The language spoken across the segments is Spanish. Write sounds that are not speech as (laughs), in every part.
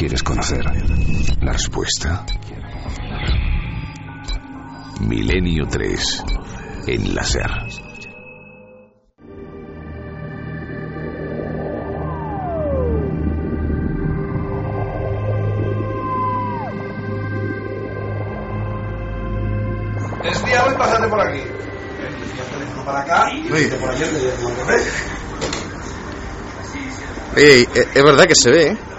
quieres conocer la respuesta? Milenio 3 en la SER. Es día hoy, pásate por aquí. para acá y Uy. por allá teléfono revés. Oye, es verdad que se ve, ¿eh?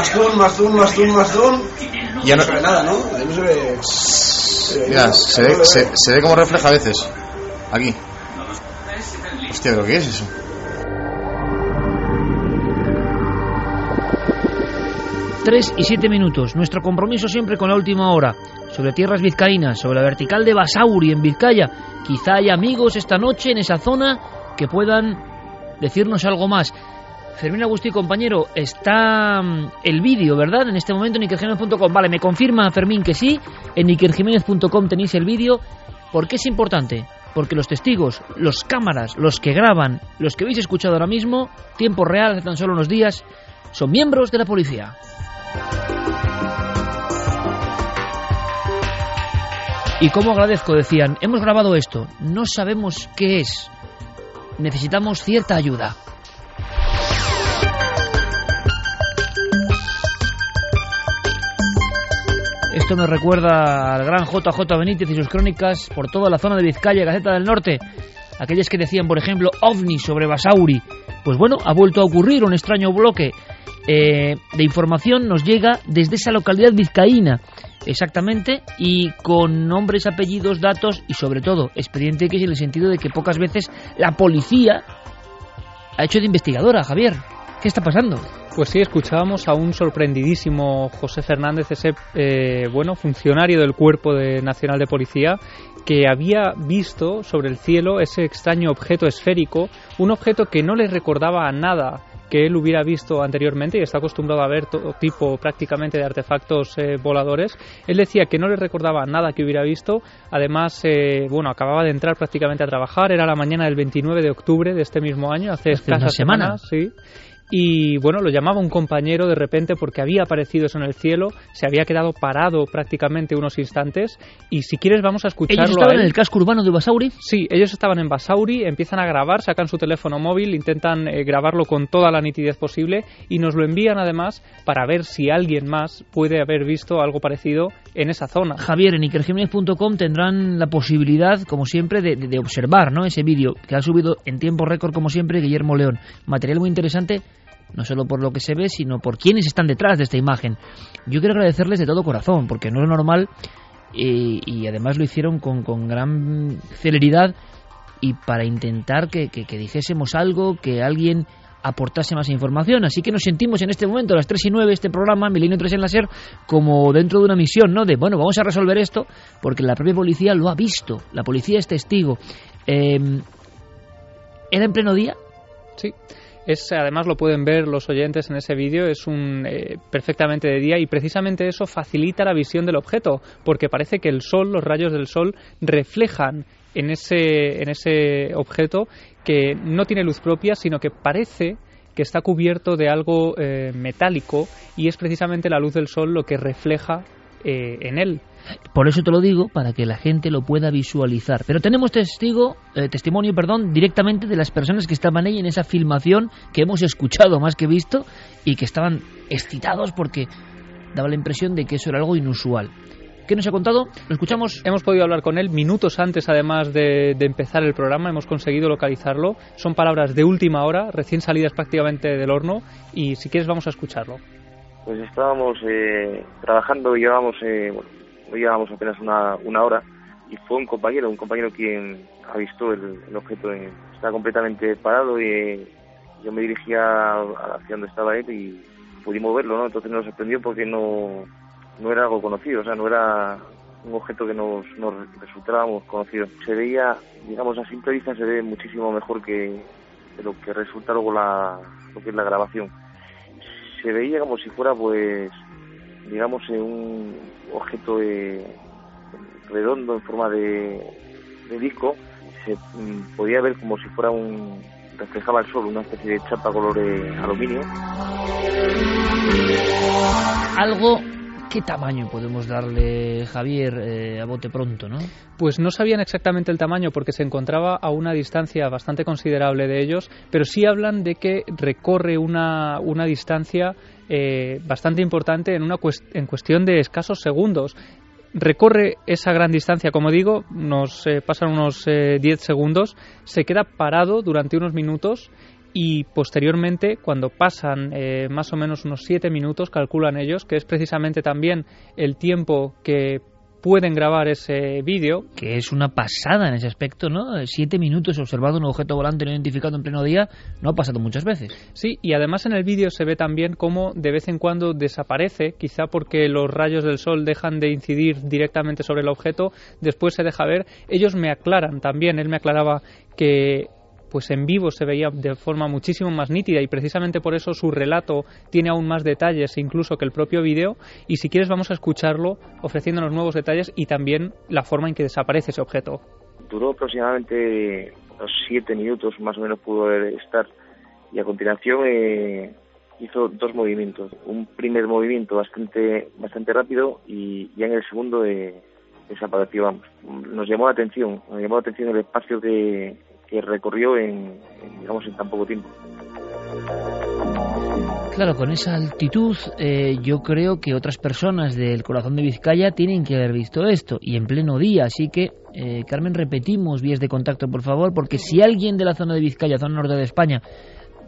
Más tun, más tun, más tun, más tun. Ya no- se ve nada, ¿no? Ahí no se ve. Mira, se ve, se, se ve como refleja a veces. Aquí. Hostia, ¿pero qué es eso? Tres y siete minutos. Nuestro compromiso siempre con la última hora. Sobre tierras vizcaínas, sobre la vertical de Basauri en Vizcaya. Quizá hay amigos esta noche en esa zona que puedan decirnos algo más. Fermín Agustí, compañero, está mm, el vídeo, ¿verdad? En este momento en ikerjiménez.com. Vale, me confirma Fermín que sí. En ikerjiménez.com tenéis el vídeo. ¿Por qué es importante? Porque los testigos, los cámaras, los que graban, los que habéis escuchado ahora mismo, tiempo real, hace tan solo unos días, son miembros de la policía. Y cómo agradezco, decían, hemos grabado esto, no sabemos qué es, necesitamos cierta ayuda. Esto me recuerda al gran JJ Benítez y sus crónicas por toda la zona de Vizcaya, Gaceta del Norte. Aquellas que decían, por ejemplo, ovni sobre Basauri. Pues bueno, ha vuelto a ocurrir un extraño bloque eh, de información nos llega desde esa localidad vizcaína, exactamente, y con nombres, apellidos, datos y sobre todo expediente es en el sentido de que pocas veces la policía ha hecho de investigadora, Javier. ¿Qué está pasando? Pues sí, escuchábamos a un sorprendidísimo José Fernández, ese eh, bueno funcionario del Cuerpo de Nacional de Policía, que había visto sobre el cielo ese extraño objeto esférico, un objeto que no le recordaba a nada que él hubiera visto anteriormente y está acostumbrado a ver todo tipo prácticamente de artefactos eh, voladores. Él decía que no le recordaba nada que hubiera visto. Además, eh, bueno, acababa de entrar prácticamente a trabajar. Era la mañana del 29 de octubre de este mismo año, hace, Hace semana. semanas, sí. Y bueno, lo llamaba un compañero de repente porque había aparecido eso en el cielo, se había quedado parado prácticamente unos instantes. Y si quieres, vamos a escucharlo. ¿Ellos a estaban él. en el casco urbano de Basauri? Sí, ellos estaban en Basauri, empiezan a grabar, sacan su teléfono móvil, intentan eh, grabarlo con toda la nitidez posible y nos lo envían además para ver si alguien más puede haber visto algo parecido en esa zona. Javier, en ikerjiménez.com tendrán la posibilidad, como siempre, de- de observar ¿no? ese vídeo que ha subido en tiempo récord, como siempre, Guillermo León. Material muy interesante, no solo por lo que se ve, sino por quienes están detrás de esta imagen. Yo quiero agradecerles de todo corazón, porque no es normal y, además lo hicieron con, con gran celeridad y para intentar que, que- dijésemos algo, que alguien aportase más información. Así que nos sentimos en este momento, a las 3 y 9, este programa, Milenio 3 en la SER, como dentro de una misión, ¿no? De, bueno, vamos a resolver esto, porque la propia policía lo ha visto, la policía es testigo. Eh, ¿Era en pleno día? Sí. Es, además lo pueden ver los oyentes en ese vídeo, es un eh, perfectamente de día y precisamente eso facilita la visión del objeto, porque parece que el sol, los rayos del sol reflejan en ese, en ese objeto que no tiene luz propia, sino que parece que está cubierto de algo eh, metálico y es precisamente la luz del sol lo que refleja eh, en él. Por eso te lo digo, para que la gente lo pueda visualizar. Pero tenemos testigo, eh, testimonio, perdón, directamente de las personas que estaban ahí en esa filmación que hemos escuchado más que visto y que estaban excitados porque daba la impresión de que eso era algo inusual. ¿Qué nos ha contado? ¿Lo escuchamos? Hemos podido hablar con él minutos antes, además de, de empezar el programa. Hemos conseguido localizarlo. Son palabras de última hora, recién salidas prácticamente del horno. Y si quieres, vamos a escucharlo. Pues estábamos eh, trabajando, llevábamos, eh, bueno, no llevábamos apenas una, una hora y fue un compañero, un compañero quien avistó el, el objeto. En, está completamente parado y eh, yo me dirigía hacia donde estaba él y pudimos verlo, ¿no? Entonces nos sorprendió porque no, no era algo conocido, o sea, no era un objeto que nos, nos resultábamos conocido. Se veía, digamos, a simple vista se ve muchísimo mejor que, que lo que resulta luego la, lo que es la grabación se veía como si fuera pues digamos un objeto eh, redondo en forma de, de disco se mm, podía ver como si fuera un reflejaba el sol, una especie de chapa color eh, aluminio. Algo ¿Qué tamaño podemos darle, Javier, eh, a bote pronto, no? Pues no sabían exactamente el tamaño porque se encontraba a una distancia bastante considerable de ellos, pero sí hablan de que recorre una, una distancia eh, bastante importante en, una en cuestión de escasos segundos recorre esa gran distancia, como digo, nos eh, pasan unos 10 segundos, se queda parado durante unos minutos y posteriormente, cuando pasan eh, más o menos unos siete minutos, calculan ellos, que es precisamente también el tiempo que pueden grabar ese vídeo. Que es una pasada en ese aspecto, ¿no? Siete minutos observado un objeto volante no identificado en pleno día no ha pasado muchas veces. Sí, y además en el vídeo se ve también cómo de vez en cuando desaparece, quizá porque los rayos del sol dejan de incidir directamente sobre el objeto, después se deja ver. Ellos me aclaran también, él me aclaraba que pues en vivo se veía de forma muchísimo más nítida y precisamente por eso su relato tiene aún más detalles incluso que el propio vídeo y si quieres vamos a escucharlo ofreciéndonos nuevos detalles y también la forma en que desaparece ese objeto. Duró aproximadamente unos siete minutos más o menos pudo estar y a continuación eh, hizo dos movimientos. Un primer movimiento bastante bastante rápido y ya en el segundo eh, desapareció. Vamos. Nos llamó la atención, nos llamó la atención el espacio que, que recorrió en, digamos, en tan poco tiempo. Claro, con esa altitud eh, yo creo que otras personas del corazón de Vizcaya tienen que haber visto esto y en pleno día, así que eh, Carmen repetimos vías de contacto por favor, porque si alguien de la zona de Vizcaya, zona norte de España,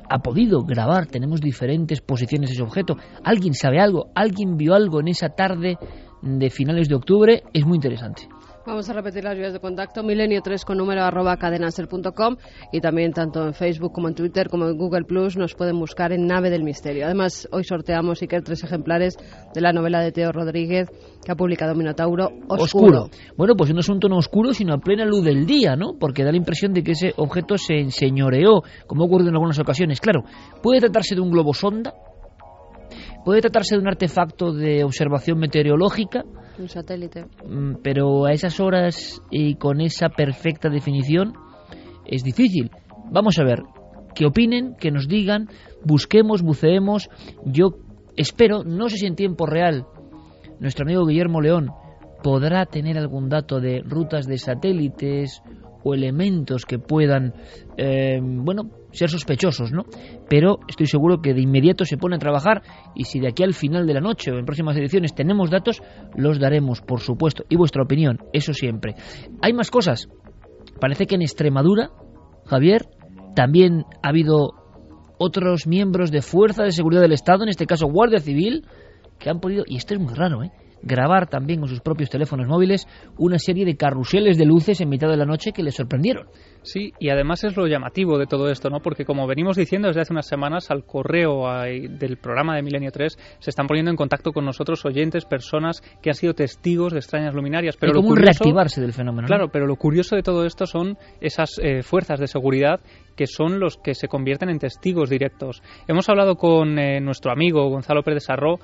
ha podido grabar, tenemos diferentes posiciones de ese objeto, alguien sabe algo, alguien vio algo en esa tarde de finales de octubre, es muy interesante. Vamos a repetir las vías de contacto. Milenio3 con número arroba cadenaser.com y también tanto en Facebook como en Twitter como en Google Plus nos pueden buscar en Nave del Misterio. Además, hoy sorteamos, Iker, tres ejemplares de la novela de Teo Rodríguez que ha publicado Minotauro Oscuro. Bueno, pues no es un tono oscuro, sino a plena luz del día, ¿no? Porque da la impresión de que ese objeto se enseñoreó, como ha ocurrido en algunas ocasiones. Claro, puede tratarse de un globo sonda, puede tratarse de un artefacto de observación meteorológica, un satélite. Mm, pero a esas horas y con esa perfecta definición es difícil. Vamos a ver, que opinen, que nos digan, busquemos, buceemos. Yo espero, no sé si en tiempo real, nuestro amigo Guillermo León podrá tener algún dato de rutas de satélites o elementos que puedan, eh, bueno, ser sospechosos, ¿no? Pero estoy seguro que de inmediato se pone a trabajar y si de aquí al final de la noche o en próximas ediciones tenemos datos, los daremos, por supuesto. Y vuestra opinión, eso siempre. Hay más cosas. Parece que en Extremadura, Javier, también ha habido otros miembros de Fuerza de Seguridad del Estado, en este caso Guardia Civil, que han podido, y esto es muy raro, ¿eh? Grabar también con sus propios teléfonos móviles una serie de carruseles de luces en mitad de la noche que les sorprendieron. Sí, y además es lo llamativo de todo esto, ¿no? Porque como venimos diciendo desde hace unas semanas, al correo del programa de Milenio 3 se están poniendo en contacto con nosotros oyentes, personas que han sido testigos de extrañas luminarias. Pero como reactivarse del fenómeno. Claro, pero lo curioso de todo esto son esas eh, fuerzas de seguridad que son los que se convierten en testigos directos. Hemos hablado con eh, nuestro amigo Gonzalo Pérez Arro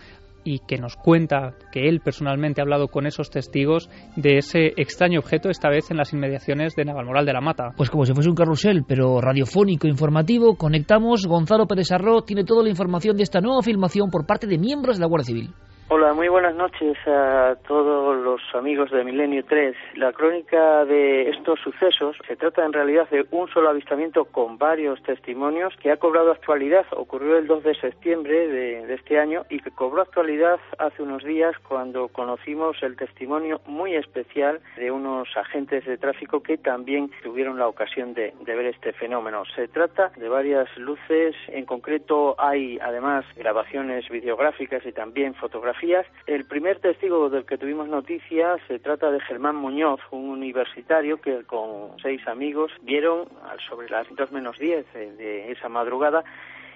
y que nos cuenta que él personalmente ha hablado con esos testigos de ese extraño objeto, esta vez en las inmediaciones de Navalmoral de la Mata. Pues como si fuese un carrusel, pero radiofónico, informativo, conectamos. Gonzalo Pérez Arro tiene toda la información de esta nueva filmación por parte de miembros de la Guardia Civil. Hola, muy buenas noches a todos los amigos de Milenio 3. La crónica de estos sucesos se trata en realidad de un solo avistamiento con varios testimonios que ha cobrado actualidad. Ocurrió el 2 de septiembre de, este año y que cobró actualidad hace unos días cuando conocimos el testimonio muy especial de unos agentes de tráfico que también tuvieron la ocasión de, de ver este fenómeno. Se trata de varias luces, en concreto hay además grabaciones videográficas y también fotografías el primer testigo del que tuvimos noticias se trata de Germán Muñoz, un universitario que con seis amigos vieron sobre las dos menos diez de esa madrugada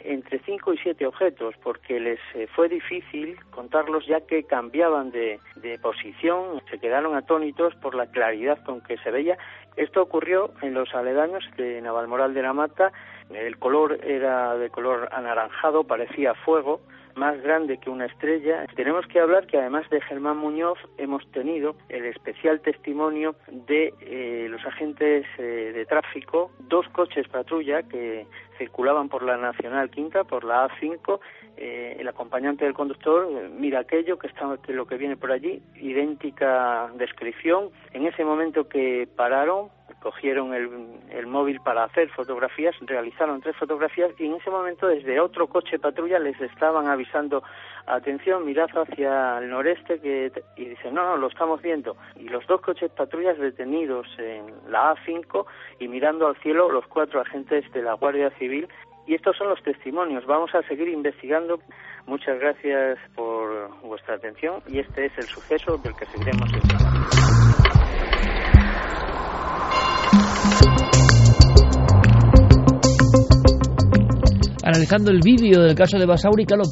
entre cinco y siete objetos porque les eh, fue difícil contarlos ya que cambiaban de, de, posición, se quedaron atónitos por la claridad con que se veía. Esto ocurrió en los aledaños de Navalmoral de la Mata. El color era de color anaranjado, parecía fuego, más grande que una estrella. Tenemos que hablar que además de Germán Muñoz hemos tenido el especial testimonio de eh, los agentes eh, de tráfico, dos coches patrulla que circulaban por la Nacional Quinta, por la A5. Eh, el acompañante del conductor mira aquello que está que lo que viene por allí, idéntica descripción. En ese momento que pararon, cogieron el, móvil para hacer fotografías, realizaron tres fotografías y en ese momento desde otro coche patrulla les estaban avisando atención, mirad hacia el noreste que y dicen no, no, lo estamos viendo. Y los dos coches patrullas detenidos en la A5 y mirando al cielo los cuatro agentes de la Guardia Civil y estos son los testimonios. Vamos a seguir investigando. Muchas gracias por vuestra atención y este es el suceso del que seguiremos. Analizando el vídeo del caso de Basauri, claro,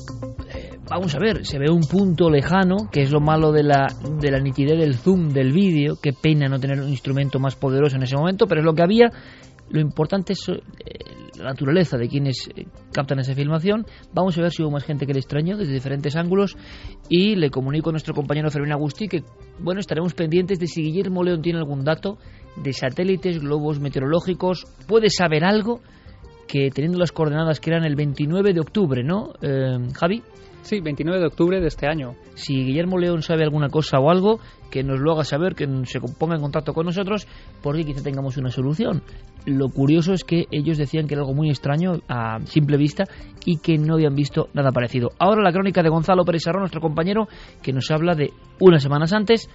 eh, vamos a ver, se ve un punto lejano, que es lo malo de la, de nitidez del zoom del vídeo, qué pena no tener un instrumento más poderoso en ese momento, pero es lo que había. Lo importante es eh, la naturaleza de quienes eh, captan esa filmación. Vamos a ver si hubo más gente que le extrañó desde diferentes ángulos y le comunico a nuestro compañero Fermín Agustí que, bueno, estaremos pendientes de si Guillermo León tiene algún dato de satélites, globos meteorológicos, puede saber algo que teniendo las coordenadas que eran el 29 de octubre, ¿no, eh, Javi? Sí, 29 de octubre de este año. Si Guillermo León sabe alguna cosa o algo, que nos lo haga saber, que se ponga en contacto con nosotros, porque quizá tengamos una solución. Lo curioso es que ellos decían que era algo muy extraño a simple vista y que no habían visto nada parecido. Ahora la crónica de Gonzalo Pérez Sarrón, nuestro compañero, que nos habla de unas semanas antes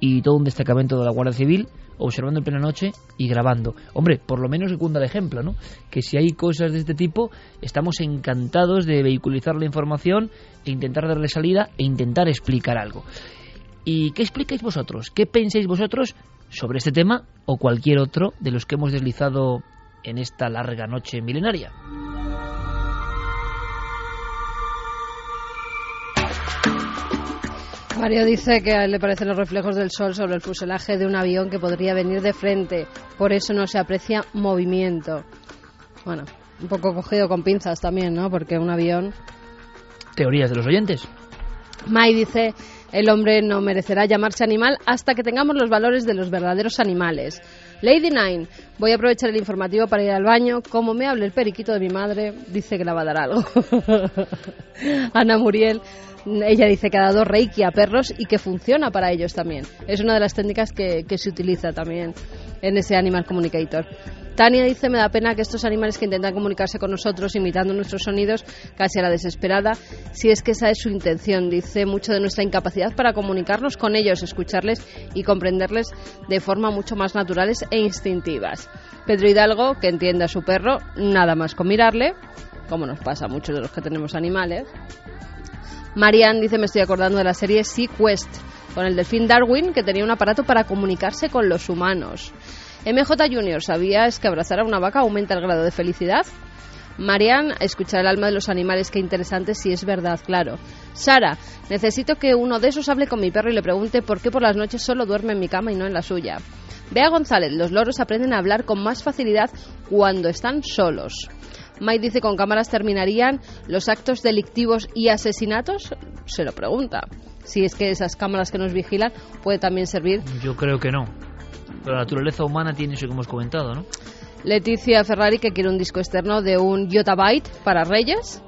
y todo un destacamento de la Guardia Civil observando en plena noche y grabando. Hombre, por lo menos secunda el ejemplo, ¿no? Que si hay cosas de este tipo, estamos encantados de vehiculizar la información e intentar darle salida e intentar explicar algo. ¿Y qué explicáis vosotros? ¿Qué pensáis vosotros sobre este tema o cualquier otro de los que hemos deslizado en esta larga noche milenaria? Mario dice que a él le parecen los reflejos del sol sobre el fuselaje de un avión que podría venir de frente, por eso no se aprecia movimiento. Bueno, un poco cogido con pinzas también, ¿no? Porque un avión. Teorías de los oyentes. Mai dice, el hombre no merecerá llamarse animal hasta que tengamos los valores de los verdaderos animales. Lady Nine, voy a aprovechar el informativo para ir al baño. Como me hable el periquito de mi madre, dice que la va a dar algo. (laughs) Ana Muriel, ella dice que ha dado reiki a perros y que funciona para ellos también. Es una de las técnicas que, que se utiliza también en ese Animal Communicator. Tania dice, me da pena que estos animales que intentan comunicarse con nosotros imitando nuestros sonidos casi a la desesperada, si es que esa es su intención. Dice mucho de nuestra incapacidad para comunicarnos con ellos, escucharles y comprenderles de forma mucho más naturales e instintivas. Pedro Hidalgo, que entiende a su perro, nada más con mirarle, como nos pasa a muchos de los que tenemos animales. Marianne dice, me estoy acordando de la serie Sea Quest, con el delfín Darwin, que tenía un aparato para comunicarse con los humanos. MJ Junior, ¿sabías que abrazar a una vaca aumenta el grado de felicidad? Marian, escuchar el alma de los animales, qué interesante, si es verdad, claro. Sara, necesito que uno de esos hable con mi perro y le pregunte por qué por las noches solo duerme en mi cama y no en la suya. Bea González, los loros aprenden a hablar con más facilidad cuando están solos. Mike dice con cámaras terminarían los actos delictivos y asesinatos. Se lo pregunta. Si es que esas cámaras que nos vigilan puede también servir. Yo creo que no. Pero la naturaleza humana tiene eso que hemos comentado, ¿no? Leticia Ferrari que quiere un disco externo de un Yotabyte para Reyes.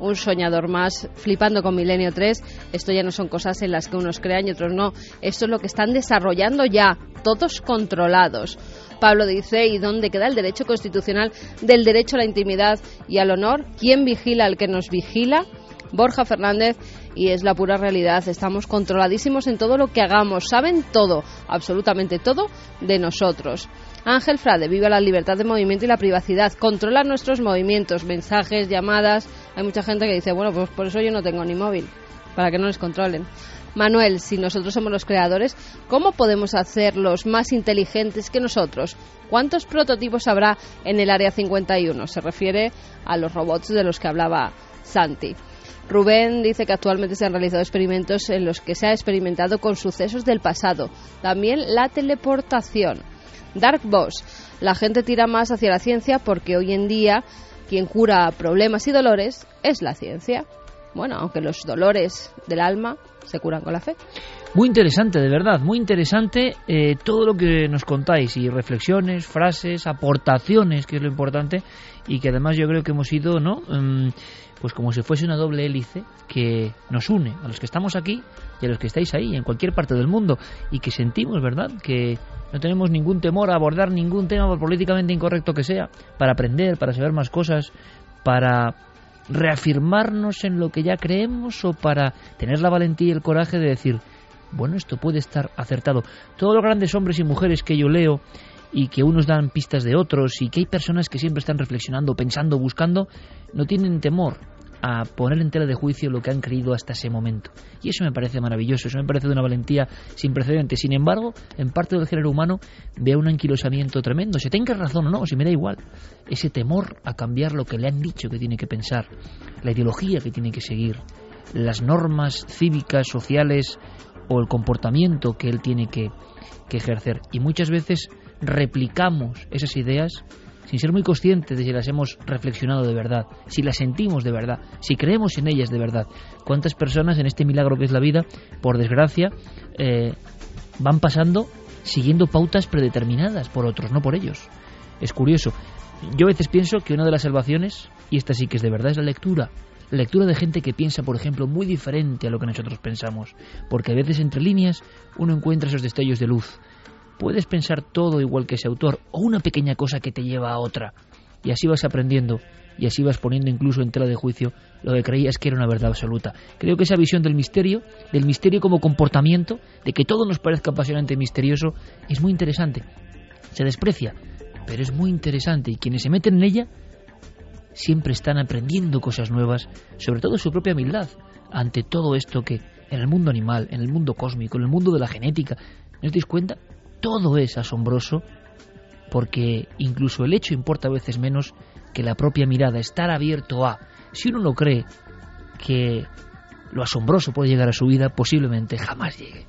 Un soñador más flipando con Milenio 3. Esto ya no son cosas en las que unos crean y otros no. Esto es lo que están desarrollando ya, todos controlados. Pablo dice, ¿y dónde queda el derecho constitucional del derecho a la intimidad y al honor? ¿Quién vigila al que nos vigila? Borja Fernández y es la pura realidad. Estamos controladísimos en todo lo que hagamos. Saben todo, absolutamente todo de nosotros. Ángel Frade, viva la libertad de movimiento y la privacidad. Controla nuestros movimientos, mensajes, llamadas. Hay mucha gente que dice, bueno, pues por eso yo no tengo ni móvil, para que no les controlen. Manuel, si nosotros somos los creadores, ¿cómo podemos hacerlos más inteligentes que nosotros? ¿Cuántos prototipos habrá en el Área 51? Se refiere a los robots de los que hablaba Santi. Rubén dice que actualmente se han realizado experimentos en los que se ha experimentado con sucesos del pasado, también la teleportación. Dark Boss. La gente tira más hacia la ciencia porque hoy en día quien cura problemas y dolores es la ciencia. Bueno, aunque los dolores del alma se curan con la fe. Muy interesante, de verdad, muy interesante eh, todo lo que nos contáis y reflexiones, frases, aportaciones, que es lo importante y que además yo creo que hemos ido, ¿no? Mm, pues como si fuese una doble hélice que nos une a los que estamos aquí y a los que estáis ahí, en cualquier parte del mundo, y que sentimos, ¿verdad?, que no tenemos ningún temor a abordar ningún tema por políticamente incorrecto que sea, para aprender, para saber más cosas, para reafirmarnos en lo que ya creemos o para tener la valentía y el coraje de decir, bueno, esto puede estar acertado. Todos los grandes hombres y mujeres que yo leo y que unos dan pistas de otros y que hay personas que siempre están reflexionando, pensando, buscando, no tienen temor a poner en tela de juicio lo que han creído hasta ese momento. Y eso me parece maravilloso, eso me parece de una valentía sin precedentes. Sin embargo, en parte del género humano veo un anquilosamiento tremendo. Si tenga razón o no, si me da igual. Ese temor a cambiar lo que le han dicho que tiene que pensar, la ideología que tiene que seguir, las normas cívicas, sociales o el comportamiento que él tiene que, que ejercer. Y muchas veces replicamos esas ideas sin ser muy conscientes de si las hemos reflexionado de verdad, si las sentimos de verdad, si creemos en ellas de verdad. ¿Cuántas personas en este milagro que es la vida, por desgracia, eh, van pasando siguiendo pautas predeterminadas por otros, no por ellos? Es curioso. Yo a veces pienso que una de las salvaciones, y esta sí que es de verdad, es la lectura. Lectura de gente que piensa, por ejemplo, muy diferente a lo que nosotros pensamos, porque a veces entre líneas uno encuentra esos destellos de luz puedes pensar todo igual que ese autor o una pequeña cosa que te lleva a otra. Y así vas aprendiendo y así vas poniendo incluso en tela de juicio lo que creías que era una verdad absoluta. Creo que esa visión del misterio, del misterio como comportamiento, de que todo nos parezca apasionante y misterioso, es muy interesante. Se desprecia, pero es muy interesante y quienes se meten en ella siempre están aprendiendo cosas nuevas, sobre todo su propia humildad, ante todo esto que en el mundo animal, en el mundo cósmico, en el mundo de la genética, ¿no os cuenta? todo es asombroso porque incluso el hecho importa a veces menos que la propia mirada, estar abierto a. Si uno no cree que lo asombroso puede llegar a su vida, posiblemente jamás llegue.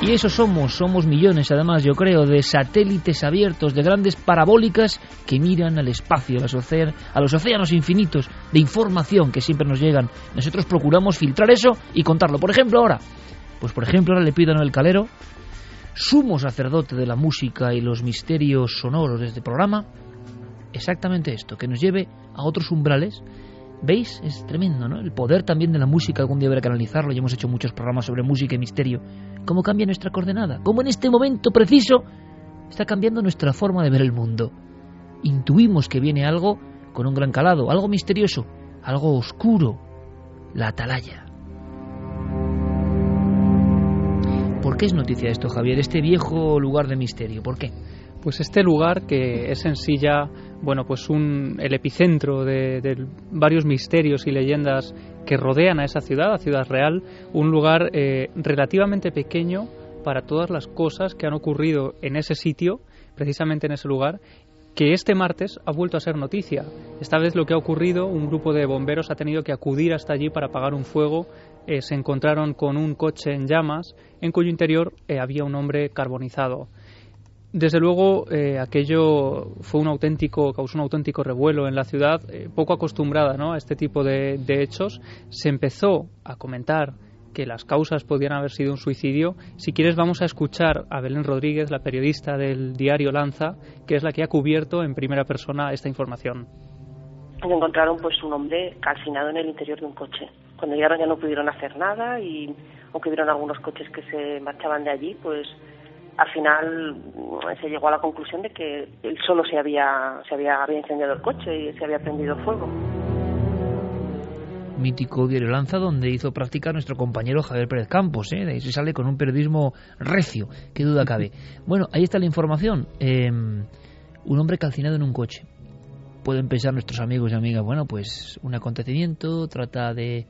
Y eso somos, somos millones además, yo creo, de satélites abiertos, de grandes parabólicas que miran al espacio, a los, océanos infinitos de información que siempre nos llegan. Nosotros procuramos filtrar eso y contarlo. Por ejemplo, ahora, pues por ejemplo, ahora le pido a Noel Calero, sumo sacerdote de la música y los misterios sonoros de este programa, exactamente esto, que nos lleve a otros umbrales. ¿Veis? Es tremendo, ¿no? El poder también de la música, algún día habrá que analizarlo, ya hemos hecho muchos programas sobre música y misterio. ¿Cómo cambia nuestra coordenada? ¿Cómo en este momento preciso está cambiando nuestra forma de ver el mundo? Intuimos que viene algo con un gran calado, algo misterioso, algo oscuro, la atalaya. ¿Por qué es noticia esto, Javier? Este viejo lugar de misterio, ¿por qué? Pues este lugar que es en sí ya, bueno, pues un, el epicentro de, varios misterios y leyendas que rodean a esa ciudad, a Ciudad Real, un lugar eh, relativamente pequeño para todas las cosas que han ocurrido en ese sitio, precisamente en ese lugar, que este martes ha vuelto a ser noticia. Esta vez lo que ha ocurrido, un grupo de bomberos ha tenido que acudir hasta allí para apagar un fuego. Eh, se encontraron con un coche en llamas, en cuyo interior eh, había un hombre carbonizado. Desde luego, eh, aquello fue un auténtico, causó un auténtico revuelo en la ciudad, poco acostumbrada ¿no? a este tipo de, de hechos. Se empezó a comentar que las causas podían haber sido un suicidio. Si quieres vamos a escuchar a Belén Rodríguez, la periodista del diario Lanza, que es la que ha cubierto en primera persona esta información. Encontraron pues un hombre calcinado en el interior de un coche. Cuando llegaron ya no pudieron hacer nada y aunque vieron algunos coches que se marchaban de allí, pues al final mm, se llegó a la conclusión de que él solo se había, se había, había incendiado el coche y se había prendido fuego mítico diario Lanza, donde hizo práctica nuestro compañero Javier Pérez Campos. ¿eh? De ahí se sale con un periodismo recio, qué duda cabe. Bueno, ahí está la información. Em, un hombre calcinado en un coche. Pueden pensar nuestros amigos y amigas, bueno, pues un acontecimiento, trata de,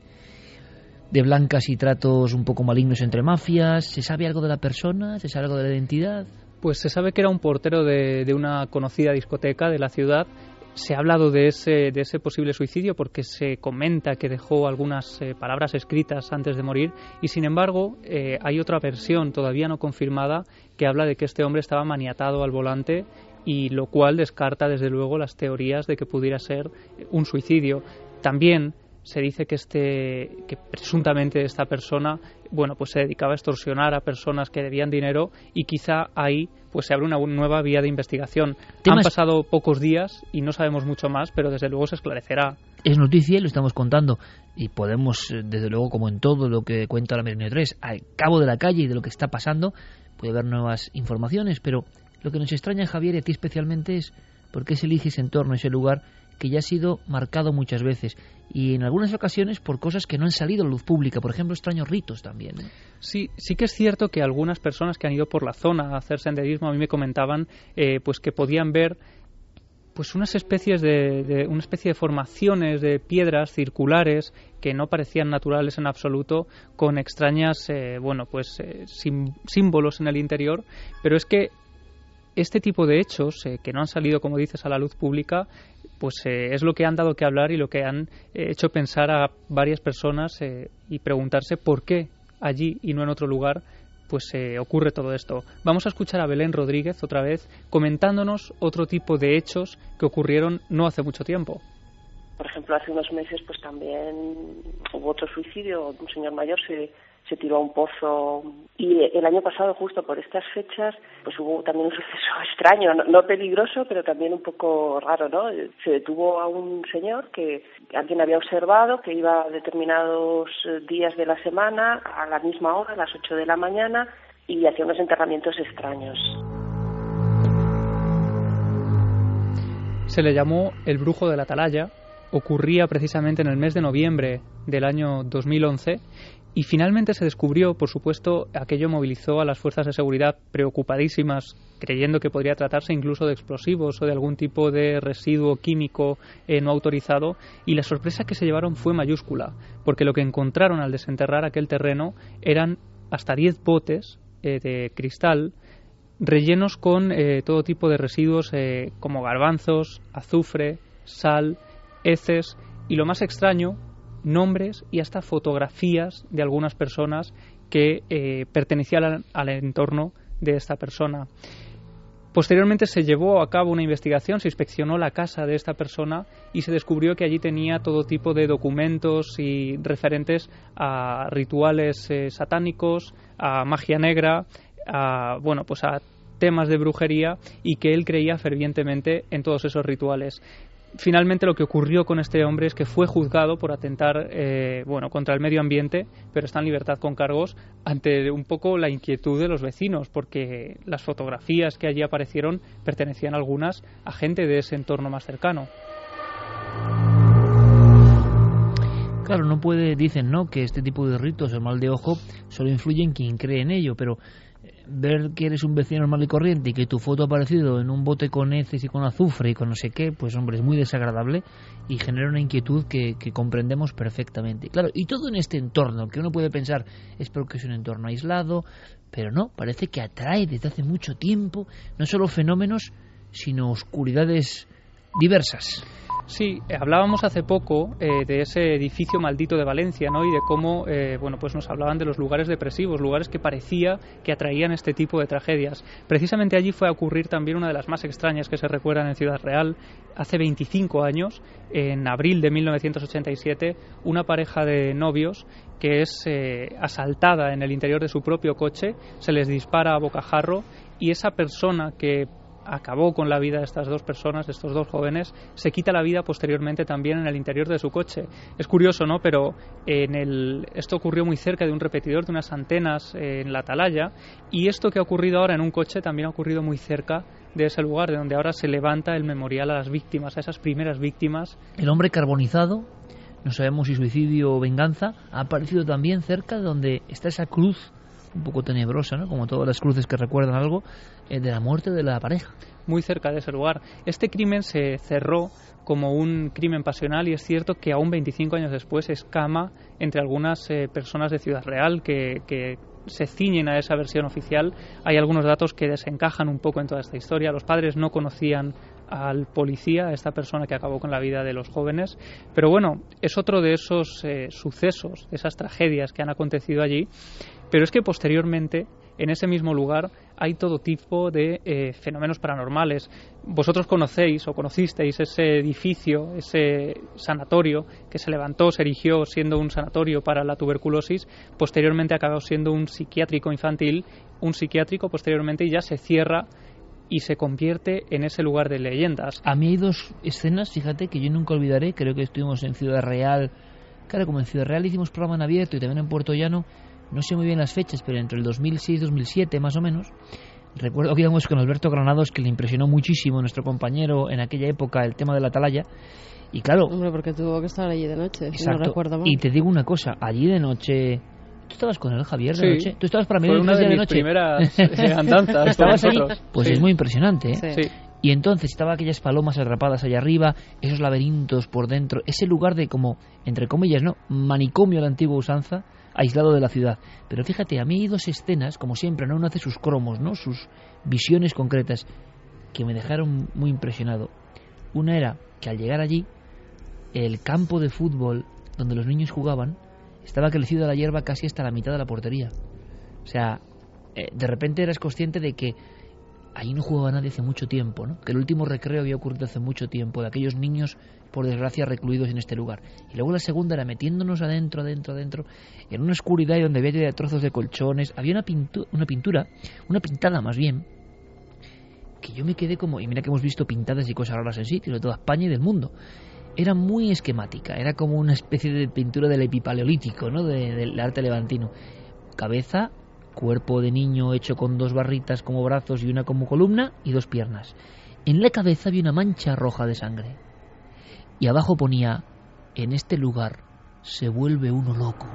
de blancas y tratos un poco malignos entre mafias. ¿Se sabe algo de la persona? ¿Se sabe algo de la identidad? Pues se sabe que era un portero de, de una conocida discoteca de la ciudad se ha hablado de ese, de ese posible suicidio porque se comenta que dejó algunas eh, palabras escritas antes de morir y sin embargo eh, hay otra versión todavía no confirmada que habla de que este hombre estaba maniatado al volante y lo cual descarta desde luego las teorías de que pudiera ser un suicidio. También se dice que este que presuntamente esta persona bueno pues se dedicaba a extorsionar a personas que debían dinero y quizá ahí pues se abre una nueva vía de investigación. Han pasado pocos días y no sabemos mucho más pero desde luego se esclarecerá. Es noticia y lo estamos contando. Y podemos eh, desde luego como en todo lo que cuenta la Milenio 3 al cabo de la calle y de lo que está pasando puede haber nuevas informaciones. Pero lo que nos extraña Javier y a ti especialmente es por qué se elige ese entorno ese lugar que ya ha sido marcado muchas veces y en algunas ocasiones por cosas que no han salido a luz pública, por ejemplo, extraños ritos también. ¿eh? Sí, sí que es cierto que algunas personas que han ido por la zona a hacer senderismo a mí me comentaban eh, pues que podían ver pues unas especies de, una especie de formaciones de piedras circulares que no parecían naturales en absoluto con extrañas eh, bueno pues símbolos en el interior pero es que este tipo de hechos que no han salido como dices a la luz pública pues eh, es lo que han dado que hablar y lo que han eh, hecho pensar a varias personas eh, y preguntarse por qué allí y no en otro lugar pues ocurre todo esto. Vamos a escuchar a Belén Rodríguez otra vez comentándonos otro tipo de hechos que ocurrieron no hace mucho tiempo. Por ejemplo, hace unos meses pues también hubo otro suicidio, un señor mayor se se tiró a un pozo. Y el año pasado, justo por estas fechas, pues hubo también un suceso (laughs) extraño, no, peligroso, pero también un poco raro, ¿no? Se detuvo a un señor que alguien había observado que iba determinados días de la semana, a la misma hora, a las 8 de la mañana, y hacía unos enterramientos extraños. Se le llamó el brujo de la atalaya, ocurría precisamente en el mes de noviembre del año 2011 y finalmente se descubrió, por supuesto, aquello movilizó a las fuerzas de seguridad preocupadísimas, creyendo que podría tratarse incluso de explosivos o de algún tipo de residuo químico eh, no autorizado, y la sorpresa que se llevaron fue mayúscula, porque lo que encontraron al desenterrar aquel terreno eran hasta 10 botes eh, de cristal rellenos con eh, todo tipo de residuos como garbanzos, azufre, sal, heces, y lo más extraño nombres y hasta fotografías de algunas personas que eh, pertenecían al, entorno de esta persona. Posteriormente se llevó a cabo una investigación, se inspeccionó la casa de esta persona y se descubrió que allí tenía todo tipo de documentos y referentes a rituales eh, satánicos, a magia negra, a bueno, pues a temas de brujería y que él creía fervientemente en todos esos rituales finalmente lo que ocurrió con este hombre es que fue juzgado por atentar eh, bueno contra el medio ambiente pero está en libertad con cargos ante un poco la inquietud de los vecinos porque las fotografías que allí aparecieron pertenecían algunas a gente de ese entorno más cercano Claro, no puede, dicen, ¿no? Que este tipo de ritos, el mal de ojo, solo influye en quien cree en ello, pero ver que eres un vecino normal y corriente y que tu foto ha aparecido en un bote con heces y con azufre y con no sé qué, pues hombre, es muy desagradable y genera una inquietud que, comprendemos perfectamente. Claro, y todo en este entorno, que uno puede pensar, es porque es un entorno aislado, pero no, parece que atrae desde hace mucho tiempo no solo fenómenos, sino oscuridades diversas. Sí, eh, hablábamos hace poco eh, de ese edificio maldito de Valencia, ¿no? Y de cómo, eh, bueno, pues nos hablaban de los lugares depresivos, lugares que parecía que atraían este tipo de tragedias. Precisamente allí fue a ocurrir también una de las más extrañas que se recuerdan en Ciudad Real. Hace 25 años, en abril de 1987, una pareja de novios que es asaltada en el interior de su propio coche, se les dispara a bocajarro y esa persona que acabó con la vida de estas dos personas, de estos dos jóvenes, se quita la vida posteriormente también en el interior de su coche. Es curioso, ¿no? Pero en el, esto ocurrió muy cerca de un repetidor, de unas antenas eh, en la atalaya, y esto que ha ocurrido ahora en un coche también ha ocurrido muy cerca de ese lugar, de donde ahora se levanta el memorial a las víctimas, a esas primeras víctimas. El hombre carbonizado, no sabemos si suicidio o venganza, ha aparecido también cerca de donde está esa cruz un poco tenebrosa, ¿no? como todas las cruces que recuerdan algo, de la muerte de la pareja. Muy cerca de ese lugar. Este crimen se cerró como un crimen pasional y es cierto que aún 25 años después escama entre algunas eh, personas de Ciudad Real que, que se ciñen a esa versión oficial. Hay algunos datos que desencajan un poco en toda esta historia. Los padres no conocían al policía, a esta persona que acabó con la vida de los jóvenes. Pero bueno, es otro de esos eh, sucesos, esas tragedias que han acontecido allí. Pero es que posteriormente en ese mismo lugar hay todo tipo de eh, fenómenos paranormales. Vosotros conocéis o conocisteis ese edificio, ese sanatorio que se levantó, se erigió siendo un sanatorio para la tuberculosis, posteriormente acabado siendo un psiquiátrico infantil, un psiquiátrico posteriormente ya se cierra y se convierte en ese lugar de leyendas. A mí hay dos escenas, fíjate, que yo nunca olvidaré, creo que estuvimos en Ciudad Real, claro, como en Ciudad Real hicimos programa en abierto y también en Puerto Llano, no sé muy bien las fechas, pero entre el 2006 y 2007 más o menos, recuerdo que íbamos con Alberto Granados, que le impresionó muchísimo nuestro compañero en aquella época el tema de la atalaya. Y claro. Hombre, porque tuvo que estar allí de noche, si no recuerdo mal. Y te digo una cosa, allí de noche. ¿Tú estabas con él, Javier, de noche? ¿Tú estabas para mí Fue una de, de mis noche? primeras (laughs) eh, andanzas. ¿Estabas nosotros. Pues Sí. es muy impresionante, ¿eh? Sí. Y entonces estaba aquellas palomas atrapadas allá arriba, esos laberintos por dentro, ese lugar de como, entre comillas, ¿no? Manicomio la antigua usanza, aislado de la ciudad. Pero fíjate, a mí hay dos escenas, como siempre, ¿no? Uno hace sus cromos, ¿no? Sus visiones concretas, que me dejaron muy impresionado. Una era que al llegar allí, el campo de fútbol donde los niños jugaban estaba crecido la hierba casi hasta la mitad de la portería. O sea, eh, de repente eras consciente de que ahí no jugaba nadie hace mucho tiempo, ¿no? Que el último recreo había ocurrido hace mucho tiempo, de aquellos niños, por desgracia, recluidos en este lugar. Y luego la segunda era metiéndonos adentro, adentro, adentro, en una oscuridad donde había trozos de colchones, había una, pintu una pintura, una pintada más bien, que yo me quedé como, y mira que hemos visto pintadas y cosas raras en sitios de toda España y del mundo. Era muy esquemática, era como una especie de pintura del epipaleolítico, ¿no? De- del arte levantino. Cabeza, cuerpo de niño hecho con dos barritas como brazos y una como columna y dos piernas. En la cabeza había una mancha roja de sangre. Y abajo ponía, en este lugar se vuelve uno loco.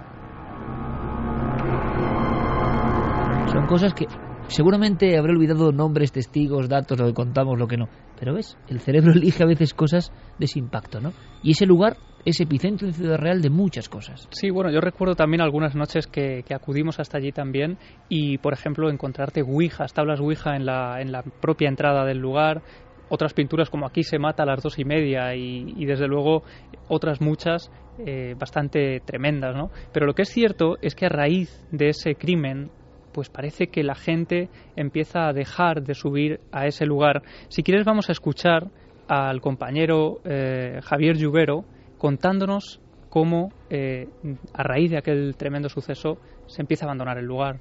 Son cosas que seguramente habré olvidado nombres, testigos, datos, lo que contamos, lo que no. Pero ves, el cerebro (laughs) elige a veces cosas de ese impacto, ¿no? Y ese lugar es epicentro en Ciudad Real de muchas cosas. Sí, bueno, yo recuerdo también algunas noches que, que acudimos hasta allí también y, por ejemplo, encontrarte ouijas, tablas ouija en la, en la propia entrada del lugar, otras pinturas como aquí se mata a las dos y media y, desde luego otras muchas eh, bastante tremendas, ¿no? Pero lo que es cierto es que a raíz de ese crimen pues parece que la gente empieza a dejar de subir a ese lugar. Si quieres vamos a escuchar al compañero eh, Javier Lluvero contándonos cómo eh, a raíz de aquel tremendo suceso se empieza a abandonar el lugar.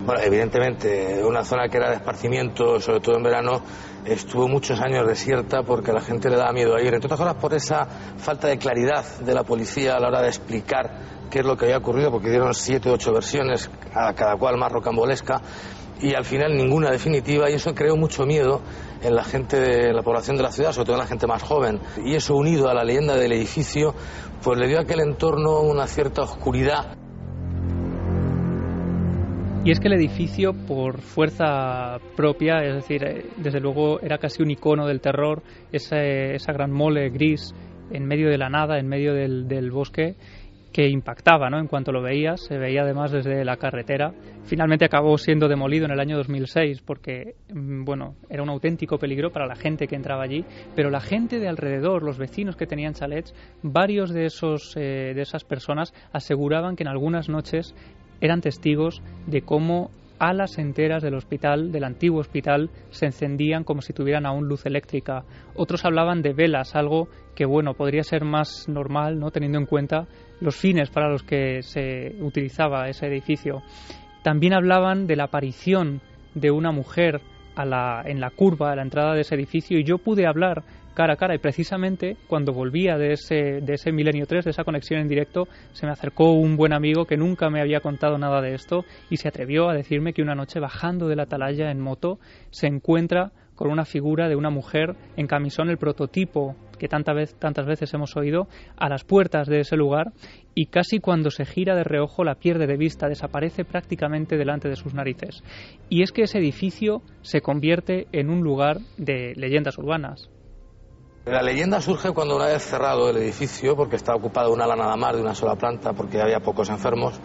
Bueno, evidentemente, una zona que era de esparcimiento, sobre todo en verano, estuvo muchos años desierta porque a la gente le daba miedo a ir. Entre otras cosas, por esa falta de claridad de la policía a la hora de explicar qué es lo que había ocurrido, porque dieron siete o ocho versiones, a cada cual más rocambolesca, y al final ninguna definitiva, y eso creó mucho miedo en la gente de la población de la ciudad, sobre todo en la gente más joven. Y eso unido a la leyenda del edificio, pues le dio a aquel entorno una cierta oscuridad. Y es que el edificio, por fuerza propia, es decir, eh, desde luego era casi un icono del terror, esa, esa gran mole gris en medio de la nada, en medio del, bosque, que impactaba, ¿no? En cuanto lo veías, se veía además desde la carretera. Finalmente acabó siendo demolido en el año 2006 porque, mm, bueno, era un auténtico peligro para la gente que entraba allí, pero la gente de alrededor, los vecinos que tenían chalets, varios de esos eh, de esas personas aseguraban que en algunas noches eran testigos de cómo alas enteras del hospital, del antiguo hospital, se encendían como si tuvieran aún luz eléctrica. Otros hablaban de velas, algo que bueno, podría ser más normal, ¿no? teniendo en cuenta los fines para los que se utilizaba ese edificio. También hablaban de la aparición de una mujer a la, en la curva, a la entrada de ese edificio, y yo pude hablar cara a cara y precisamente cuando volvía de ese, de ese Milenio 3, de esa conexión en directo, se me acercó un buen amigo que nunca me había contado nada de esto y se atrevió a decirme que una noche bajando de la atalaya en moto se encuentra con una figura de una mujer en camisón, el prototipo que tanta vez, tantas veces hemos oído, a las puertas de ese lugar y casi cuando se gira de reojo la pierde de vista, desaparece prácticamente delante de sus narices. Y es que ese edificio se convierte en un lugar de leyendas urbanas. La leyenda surge cuando una vez cerrado el edificio, porque estaba ocupado una ala nada más de una sola planta, porque había pocos enfermos,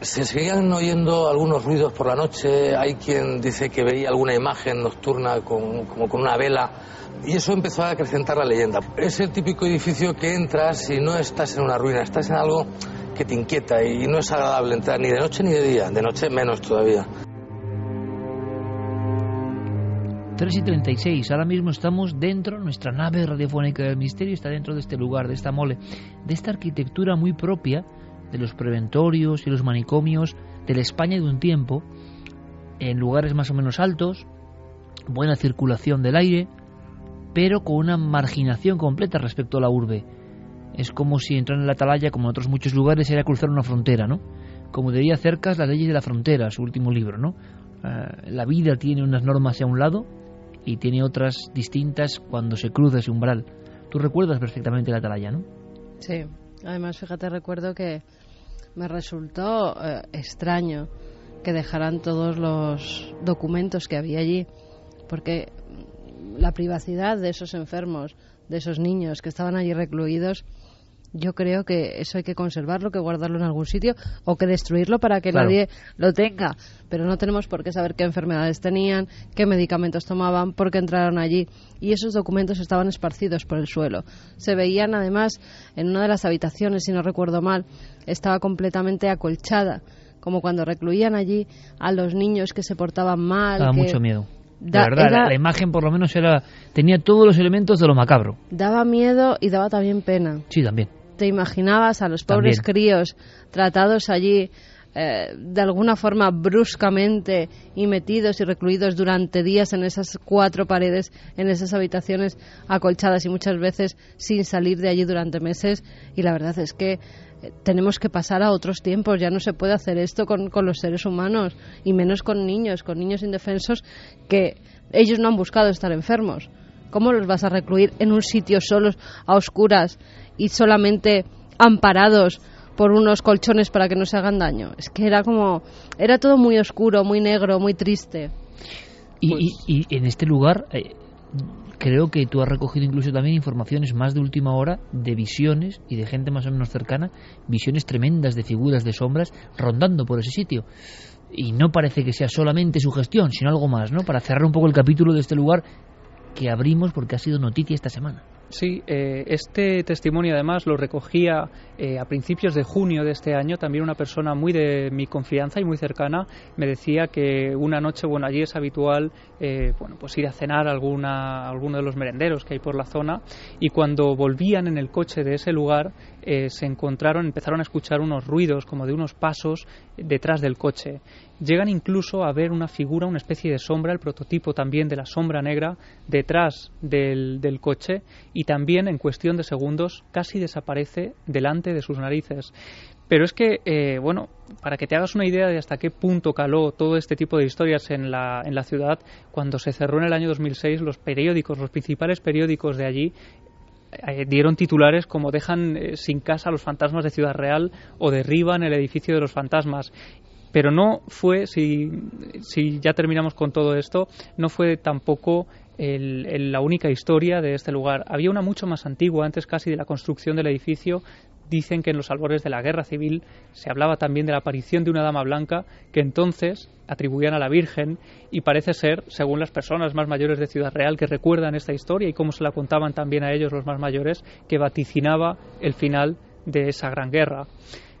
Se seguían oyendo algunos ruidos por la noche, hay quien dice que veía alguna imagen nocturna con, como con una vela, y eso empezó a acrecentar la leyenda. Es el típico edificio que entras y no estás en una ruina, estás en algo que te inquieta y no es agradable entrar ni de noche ni de día, de noche menos todavía. 3 y 36, ahora mismo estamos dentro, nuestra nave radiofónica del misterio está dentro de este lugar, de esta mole, de esta arquitectura muy propia de los preventorios y los manicomios de la España de un tiempo, en lugares más o menos altos, buena circulación del aire, pero con una marginación completa respecto a la urbe. Es como si entrar en la atalaya, como en otros muchos lugares, era cruzar una frontera, ¿no? Como diría Cercas, las leyes de la frontera, su último libro, ¿no? Eh, la vida tiene unas normas a un lado y tiene otras distintas cuando se cruza ese umbral. Tú recuerdas perfectamente la atalaya, ¿no? Sí, además fíjate, recuerdo que me resultó eh, extraño que dejaran todos los documentos que había allí, porque la privacidad de esos enfermos, de esos niños que estaban allí recluidos, yo creo que eso hay que conservarlo, que guardarlo en algún sitio o que destruirlo para que nadie lo tenga. Pero no tenemos por qué saber qué enfermedades tenían, qué medicamentos tomaban, por qué entraron allí. Y esos documentos estaban esparcidos por el suelo. Se veían además en una de las habitaciones, si no recuerdo mal, estaba completamente acolchada, como cuando recluían allí a los niños que se portaban mal. Daba mucho miedo. La verdad, la, la, imagen por lo menos era tenía todos los elementos de lo macabro. Daba miedo y daba también pena. Sí, también te imaginabas a los pobres críos tratados allí eh, de alguna forma bruscamente y metidos y recluidos durante días en esas cuatro paredes, en esas habitaciones acolchadas y muchas veces sin salir de allí durante meses. Y la verdad es que eh, tenemos que pasar a otros tiempos. Ya no se puede hacer esto con, con los seres humanos y menos con niños, con niños indefensos que ellos no han buscado estar enfermos. ¿Cómo los vas a recluir en un sitio solos, a oscuras y solamente amparados por unos colchones para que no se hagan daño? Es que era como. Era todo muy oscuro, muy negro, muy triste. Y, y, y en este lugar. Eh, creo que tú has recogido incluso también informaciones más de última hora de visiones y de gente más o menos cercana, visiones tremendas de figuras, de sombras, rondando por ese sitio. Y no parece que sea solamente su gestión, sino algo más, ¿no? Para cerrar un poco el capítulo de este lugar que abrimos porque ha sido noticia esta semana. Sí, eh, este testimonio además lo recogía eh, a principios de junio de este año. También una persona muy de mi confianza y muy cercana me decía que una noche, bueno, allí es habitual, eh, bueno, pues ir a cenar a alguna, alguno de los merenderos que hay por la zona y cuando volvían en el coche de ese lugar se encontraron, empezaron a escuchar unos ruidos como de unos pasos detrás del coche. Llegan incluso a ver una figura, una especie de sombra, el prototipo también de la sombra negra, detrás del, del coche y también en cuestión de segundos casi desaparece delante de sus narices. Pero es que, eh, bueno, para que te hagas una idea de hasta qué punto caló todo este tipo de historias en la, en la ciudad, cuando se cerró en el año 2006, los periódicos, los principales periódicos de allí, eh, dieron titulares como dejan eh, sin casa a los fantasmas de Ciudad Real o derriban el edificio de los fantasmas pero no fue, si, si ya terminamos con todo esto, no fue tampoco el, la única historia de este lugar. Había una mucho más antigua, antes casi de la construcción del edificio. Dicen que en los albores de la guerra civil se hablaba también de la aparición de una dama blanca que entonces atribuían a la Virgen y parece ser, según las personas más mayores de Ciudad Real que recuerdan esta historia y cómo se la contaban también a ellos los más mayores, que vaticinaba el final de esa gran guerra.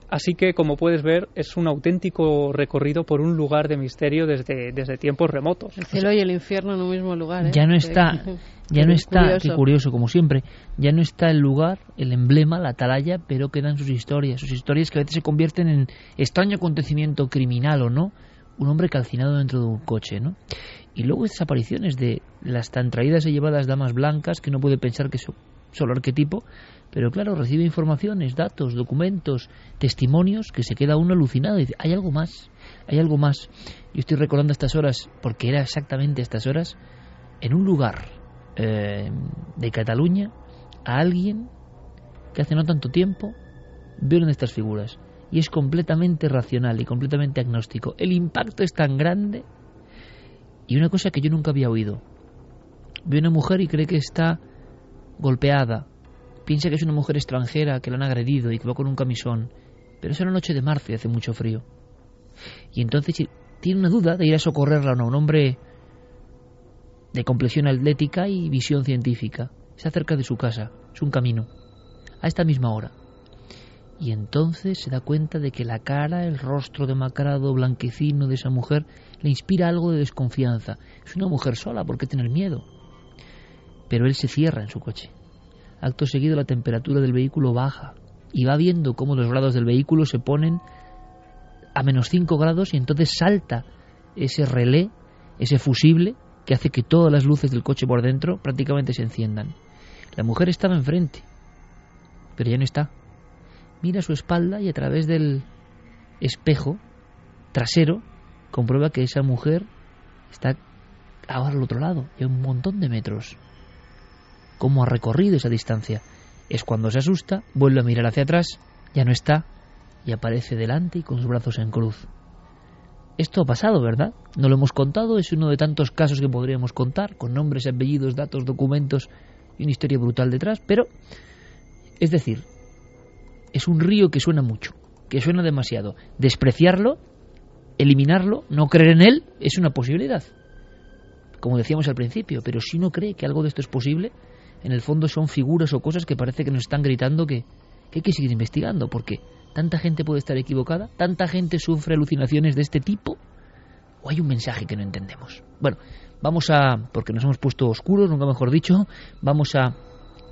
Así que, como puedes ver, es un auténtico recorrido por un lugar de misterio desde, desde tiempos remotos. El cielo y el infierno en un mismo lugar. ¿eh? Ya no está, (laughs) ya no está, curioso. qué curioso, como siempre, ya no está el lugar, el emblema, la atalaya, pero quedan sus historias, sus historias que a veces se convierten en extraño acontecimiento criminal o no, un hombre calcinado dentro de un coche, ¿no? Y luego esas apariciones de las tan traídas y llevadas damas blancas que no puede pensar que son solo arquetipo, pero claro, recibe informaciones, datos, documentos, testimonios que se queda uno alucinado y dice, hay algo más, hay algo más. Yo estoy recordando estas horas, porque era exactamente estas horas, en un lugar eh, de Cataluña, a alguien que hace no tanto tiempo vieron estas figuras. Y es completamente racional y completamente agnóstico. El impacto es tan grande. Y una cosa que yo nunca había oído. Ve una mujer y cree que está golpeada. Piensa que es una mujer extranjera que la han agredido y que va con un camisón. Pero es una noche de marzo y hace mucho frío. Y entonces tiene una duda de ir a socorrerla a un hombre de complexión atlética y visión científica. Se acerca de su casa, es un camino, a esta misma hora. Y entonces se da cuenta de que la cara, el rostro demacrado, blanquecino de esa mujer le inspira algo de desconfianza. Es una mujer sola, ¿por qué tener miedo? Pero él se cierra en su coche. Acto seguido la temperatura del vehículo baja y va viendo cómo los grados del vehículo se ponen a menos 5 grados y entonces salta ese relé, ese fusible que hace que todas las luces del coche por dentro prácticamente se enciendan. La mujer estaba enfrente, pero ya no está. Mira su espalda y a través del espejo trasero comprueba que esa mujer está ahora al otro lado, a un montón de metros. ¿Cómo ha recorrido esa distancia? Es cuando se asusta, vuelve a mirar hacia atrás, ya no está, y aparece delante y con sus brazos en cruz. Esto ha pasado, ¿verdad? No lo hemos contado, es uno de tantos casos que podríamos contar, con nombres, apellidos, datos, documentos y una historia brutal detrás, pero, es decir, es un río que suena mucho, que suena demasiado. Despreciarlo, eliminarlo, no creer en él, es una posibilidad. Como decíamos al principio, pero si uno cree que algo de esto es posible, en el fondo son figuras o cosas que parece que nos están gritando que, que hay que seguir investigando, porque ¿Tanta gente puede estar equivocada? ¿Tanta gente sufre alucinaciones de este tipo? ¿O hay un mensaje que no entendemos? Bueno, vamos a, porque nos hemos puesto oscuros, nunca mejor dicho, vamos a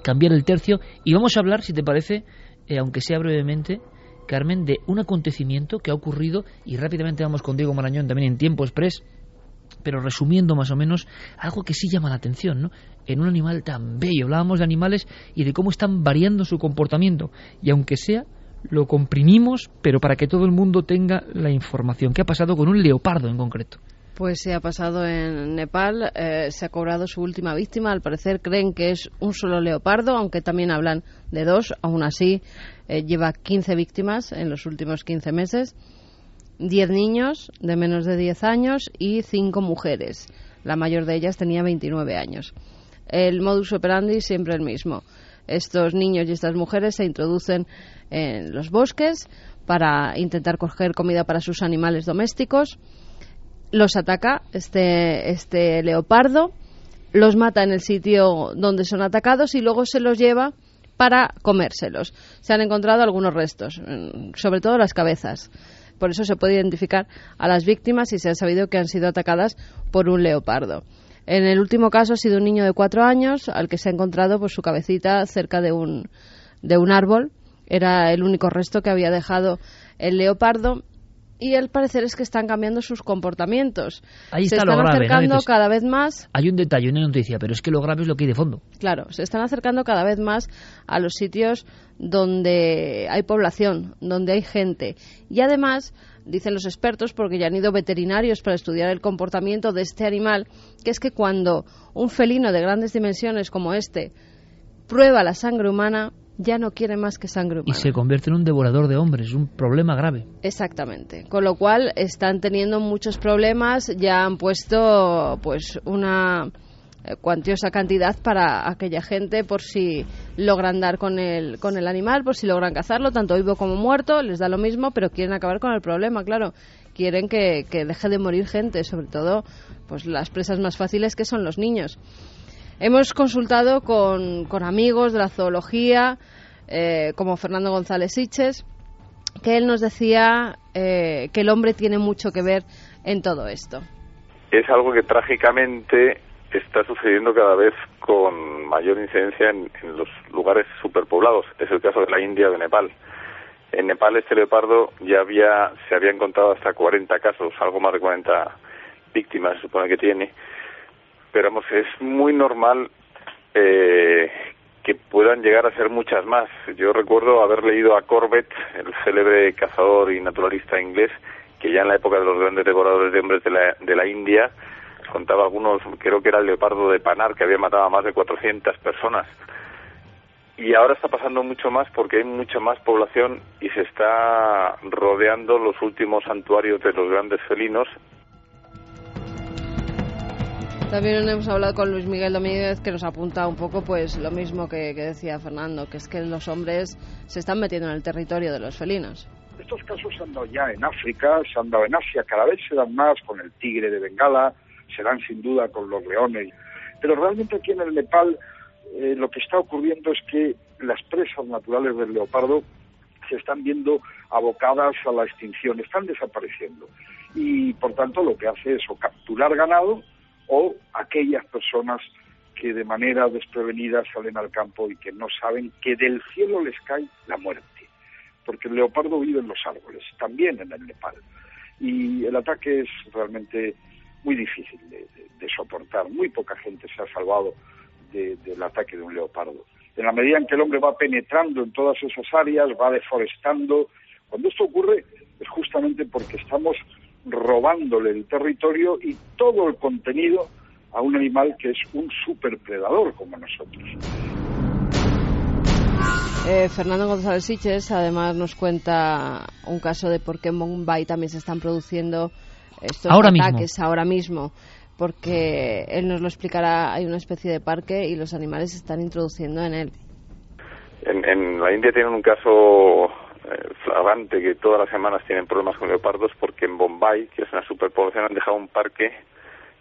cambiar el tercio y vamos a hablar, si te parece, eh, aunque sea brevemente, Carmen, de un acontecimiento que ha ocurrido y rápidamente vamos con Diego Marañón también en tiempo express, pero resumiendo más o menos algo que sí llama la atención, ¿no? En un animal tan bello, hablábamos de animales y de cómo están variando su comportamiento y aunque sea lo comprimimos, pero para que todo el mundo tenga la información. ¿Qué ha pasado con un leopardo en concreto? Pues se ha pasado en Nepal, eh, se ha cobrado su última víctima. Al parecer creen que es un solo leopardo, aunque también hablan de dos. Aún así, eh, lleva 15 víctimas en los últimos 15 meses. 10 niños de menos de 10 años y 5 mujeres. La mayor de ellas tenía 29 años. El modus operandi siempre el mismo. Estos niños y estas mujeres se introducen en los bosques para intentar coger comida para sus animales domésticos. Los ataca este, este leopardo, los mata en el sitio donde son atacados y luego se los lleva para comérselos. Se han encontrado algunos restos, mm, sobre todo las cabezas. Por eso se puede identificar a las víctimas y se ha sabido que han sido atacadas por un leopardo. En el último caso ha sido un niño de cuatro años al que se ha encontrado pues, su cabecita cerca de un, de un árbol era el único resto que había dejado el leopardo y al parecer es que están cambiando sus comportamientos. Ahí se está están lo grave, acercando cada vez más. Hay un detalle, una noticia, pero es que lo grave es lo que hay de fondo. Claro, se están acercando cada vez más a los sitios donde hay población, donde hay gente. Y además, dicen los expertos, porque ya han ido veterinarios para estudiar el comportamiento de este animal, que es que cuando un felino de grandes dimensiones como este prueba la sangre humana, ya no quiere más que sangre humana. Y se convierte en un devorador de hombres, un problema grave. Exactamente. Con lo cual están teniendo muchos problemas, ya han puesto pues una cuantiosa cantidad para aquella gente por si logran dar con el, con el animal, por si logran cazarlo, tanto vivo como muerto, les da lo mismo, pero quieren acabar con el problema, claro. Quieren que, que deje de morir gente, sobre todo pues las presas más fáciles que son los niños. Hemos consultado con, con amigos de la zoología, eh, como Fernando González Siches, que él nos decía eh, que el hombre tiene mucho que ver en todo esto. Es algo que trágicamente está sucediendo cada vez con mayor incidencia en, los lugares superpoblados. Es el caso de la India de Nepal. En Nepal este leopardo ya había, se había encontrado hasta 40 casos, algo más de 40 víctimas se supone que tiene pero vamos, es muy normal eh, que puedan llegar a ser muchas más. Yo recuerdo haber leído a Corbett, el célebre cazador y naturalista inglés, que ya en la época de los grandes devoradores de hombres de la, de la India contaba algunos, creo que era el leopardo de Panar, que había matado a más de 400 personas. Y ahora está pasando mucho más porque hay mucha más población y se está rodeando los últimos santuarios de los grandes felinos también hemos hablado con Luis Miguel Domínguez que nos apunta un poco pues lo mismo que, decía Fernando, que es que los hombres se están metiendo en el territorio de los felinos. Estos casos se han dado ya en África, se han dado en Asia, cada vez se dan más con el tigre de Bengala, se dan sin duda con los leones. Pero realmente aquí en el Nepal eh, lo que está ocurriendo es que las presas naturales del leopardo se están viendo abocadas a la extinción, están desapareciendo. Y por tanto lo que hace es o capturar ganado o aquellas personas que de manera desprevenida salen al campo y que no saben que del cielo les cae la muerte. Porque el leopardo vive en los árboles, también en el Nepal. Y el ataque es realmente muy difícil de, soportar. Muy poca gente se ha salvado del ataque de un leopardo. En la medida en que el hombre va penetrando en todas esas áreas, va deforestando, cuando esto ocurre es justamente porque estamos robándole el territorio y todo el contenido a un animal que es un superpredador como nosotros. Eh, Fernando González Siches además nos cuenta un caso de por qué en Mumbai también se están produciendo estos ataques ahora mismo porque él nos lo explicará, hay una especie de parque y los animales se están introduciendo en él. En, la India tienen un caso eh, flagrante que todas las semanas tienen problemas con leopardos porque en Bombay, que es una superpoblación, han dejado un parque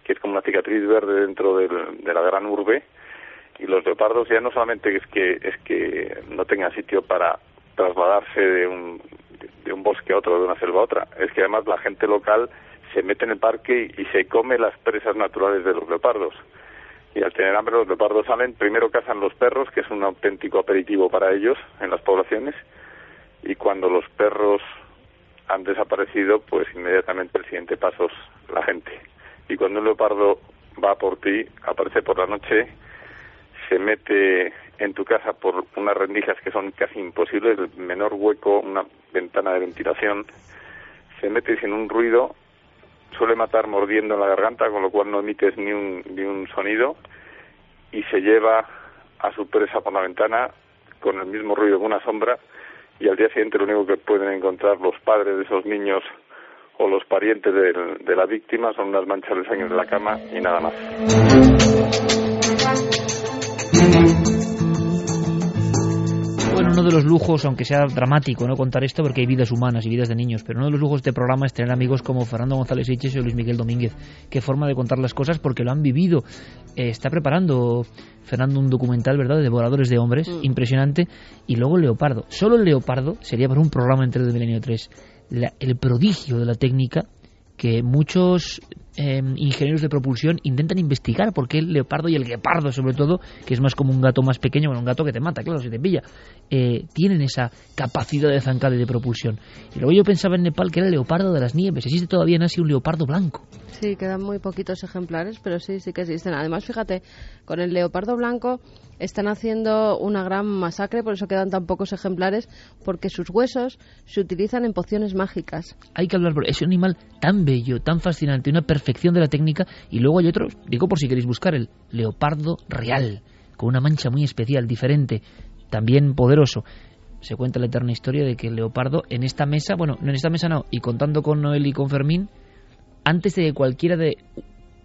que es como una cicatriz verde dentro de la gran urbe y los leopardos ya no solamente es que es que no tengan sitio para trasladarse de un de un bosque a otro, de una selva a otra, es que además la gente local se mete en el parque y se come las presas naturales de los leopardos. Y al tener hambre los leopardos salen, primero cazan los perros, que es un auténtico aperitivo para ellos en las poblaciones, y cuando los perros han desaparecido, pues inmediatamente el siguiente paso es la gente. Y cuando un leopardo va por ti, aparece por la noche, se mete en tu casa por unas rendijas que son casi imposibles, el menor hueco, una ventana de ventilación, se mete sin un ruido suele matar mordiendo en la garganta, con lo cual no emites ni un, ni un sonido y se lleva a su presa por la ventana con el mismo ruido que una sombra y al día siguiente lo único que pueden encontrar los padres de esos niños o los parientes de, de la víctima son unas manchas de sangre en la cama y nada más. Los lujos, aunque sea dramático no contar esto porque hay vidas humanas y vidas de niños, pero uno de los lujos de este programa es tener amigos como Fernando González Hiches o Luis Miguel Domínguez. Qué forma de contar las cosas porque lo han vivido. Eh, está preparando Fernando un documental, ¿verdad?, de devoradores de hombres, mm. impresionante, y luego el Leopardo. Solo el Leopardo sería para un programa entero de Milenio 3. el prodigio de la técnica que muchos em, ingenieros de propulsión intentan investigar por qué el leopardo y el guepardo, sobre todo, que es más como un gato más pequeño, bueno, un gato que te mata, claro, si te pilla, eh, tienen esa capacidad de zancada y de propulsión. Y luego yo pensaba en Nepal que era el leopardo de las nieves. Existe todavía en Asia un leopardo blanco. Sí, quedan muy poquitos ejemplares, pero sí, sí que existen. Además, fíjate, con el leopardo blanco están haciendo una gran masacre, por eso quedan tan pocos ejemplares, porque sus huesos se utilizan en pociones mágicas. Hay que hablar, es un animal tan bello, tan fascinante, una perfección de la técnica, y luego hay otro, digo por si queréis buscar, el leopardo real, con una mancha muy especial, diferente, también poderoso se cuenta la eterna historia de que el leopardo en esta mesa, bueno, no en esta mesa no, y contando con Noel y con Fermín, antes de que cualquiera de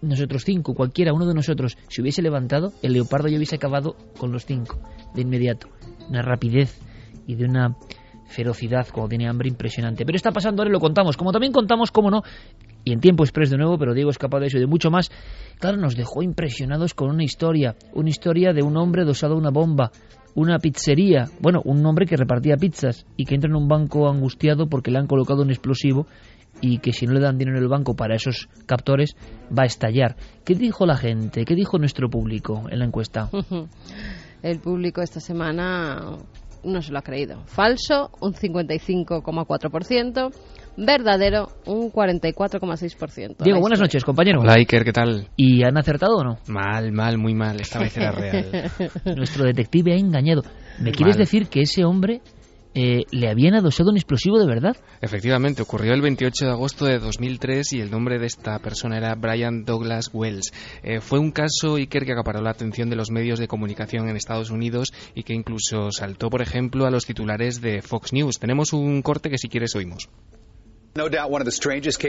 nosotros cinco, cualquiera, uno de nosotros, se hubiese levantado, el leopardo ya hubiese acabado con los cinco, de inmediato. Una rapidez y de una ferocidad cuando tiene hambre impresionante. Pero está pasando ahora y lo contamos. Como también contamos, cómo no, y en tiempo express de nuevo, pero Diego es capaz de eso y de mucho más. Claro, nos dejó impresionados con una historia, una historia de un hombre dosado a una bomba, una pizzería, bueno, un hombre que repartía pizzas y que entra en un banco angustiado porque le han colocado un explosivo y que si no le dan dinero en el banco para esos captores va a estallar. ¿Qué dijo la gente? ¿Qué dijo nuestro público en la encuesta? (laughs) el público esta semana no se lo ha creído. Falso, un 55,4%. Verdadero, un 44,6%. Diego, buenas noches, compañero. Hola, Iker, ¿qué tal? ¿Y han acertado o no? Mal, mal, muy mal. Esta vez era (laughs) real. Nuestro detective ha engañado. ¿Me quieres decir que ese hombre eh, le habían adosado un explosivo de verdad. Efectivamente, ocurrió el 28 de agosto de 2003 y el nombre de esta persona era Brian Douglas Wells. Eh, fue un caso, Iker, que acaparó la atención de los medios de comunicación en Estados Unidos y que incluso saltó, por ejemplo, a los titulares de Fox News. Tenemos un corte que si quieres oímos.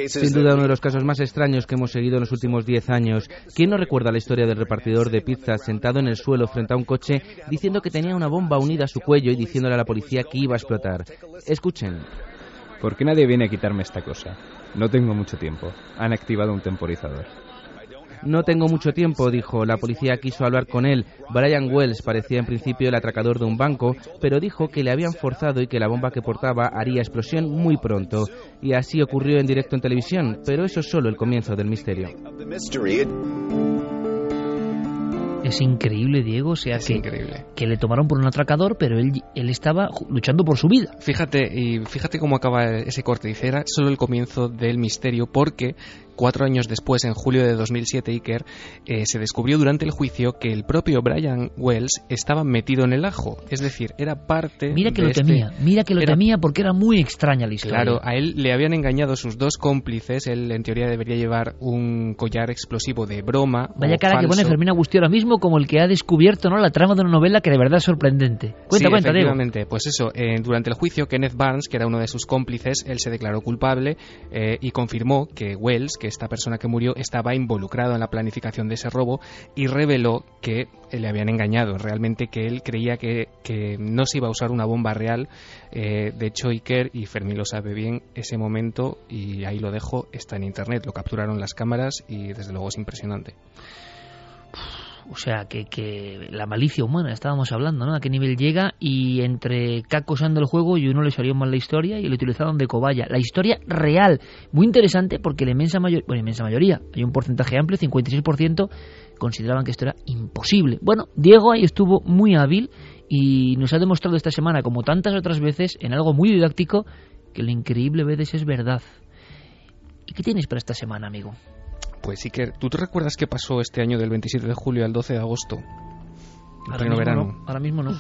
Sin duda uno de los casos más extraños que hemos seguido en los últimos 10 años. ¿Quién no recuerda la historia del repartidor de pizzas sentado en el suelo frente a un coche diciendo que tenía una bomba unida a su cuello y diciéndole a la policía que iba a explotar? Escuchen. ¿Por qué nadie viene a quitarme esta cosa? No tengo mucho tiempo. Han activado un temporizador. No tengo mucho tiempo, dijo. La policía quiso hablar con él. Brian Wells parecía en principio el atracador de un banco, pero dijo que le habían forzado y que la bomba que portaba haría explosión muy pronto. Y así ocurrió en directo en televisión, pero eso es solo el comienzo del misterio. Es increíble, Diego, o sea Es que, increíble. que le tomaron por un atracador, pero él, él estaba luchando por su vida. Fíjate, y fíjate cómo acaba ese corte. Dice, era solo el comienzo del misterio porque cuatro años después, en julio de 2007, Iker, eh, se descubrió durante el juicio que el propio Brian Wells estaba metido en el ajo. Es decir, era parte Mira que de lo este- temía, mira que lo era- temía porque era muy extraña la historia. Claro, a él le habían engañado sus dos cómplices. Él, en teoría, debería llevar un collar explosivo de broma. Vaya cara que pone. Fermín Agustí ahora mismo como el que ha descubierto ¿no? la trama de una novela que de verdad es sorprendente. Cuenta, sí, cuenta, Diego. efectivamente. Pues eso, eh, durante el juicio, Kenneth Barnes, que era uno de sus cómplices, él se declaró culpable eh, y confirmó que Wells, que esta persona que murió, estaba involucrado en la planificación de ese robo y reveló que le habían engañado. Realmente que él creía que, que no se iba a usar una bomba real. Eh, de hecho, Iker y Fermín lo sabe bien, ese momento, y ahí lo dejo, está en internet. Lo capturaron las cámaras y desde luego es impresionante. O sea, que, que la malicia humana, estábamos hablando, ¿no? A qué nivel llega y entre Caco usando el juego y uno le salió mal la historia y lo utilizaron de cobaya. La historia real, muy interesante porque la inmensa, mayor, bueno, inmensa mayoría, hay un porcentaje amplio, 56%, consideraban que esto era imposible. Bueno, Diego ahí estuvo muy hábil y nos ha demostrado esta semana, como tantas otras veces, en algo muy didáctico, que lo increíble a veces es verdad. ¿Y qué tienes para esta semana, amigo? Pues Iker, ¿tú te recuerdas qué pasó este año del 27 de julio al 12 de agosto? En Ahora pleno mismo verano. no, ahora mismo no.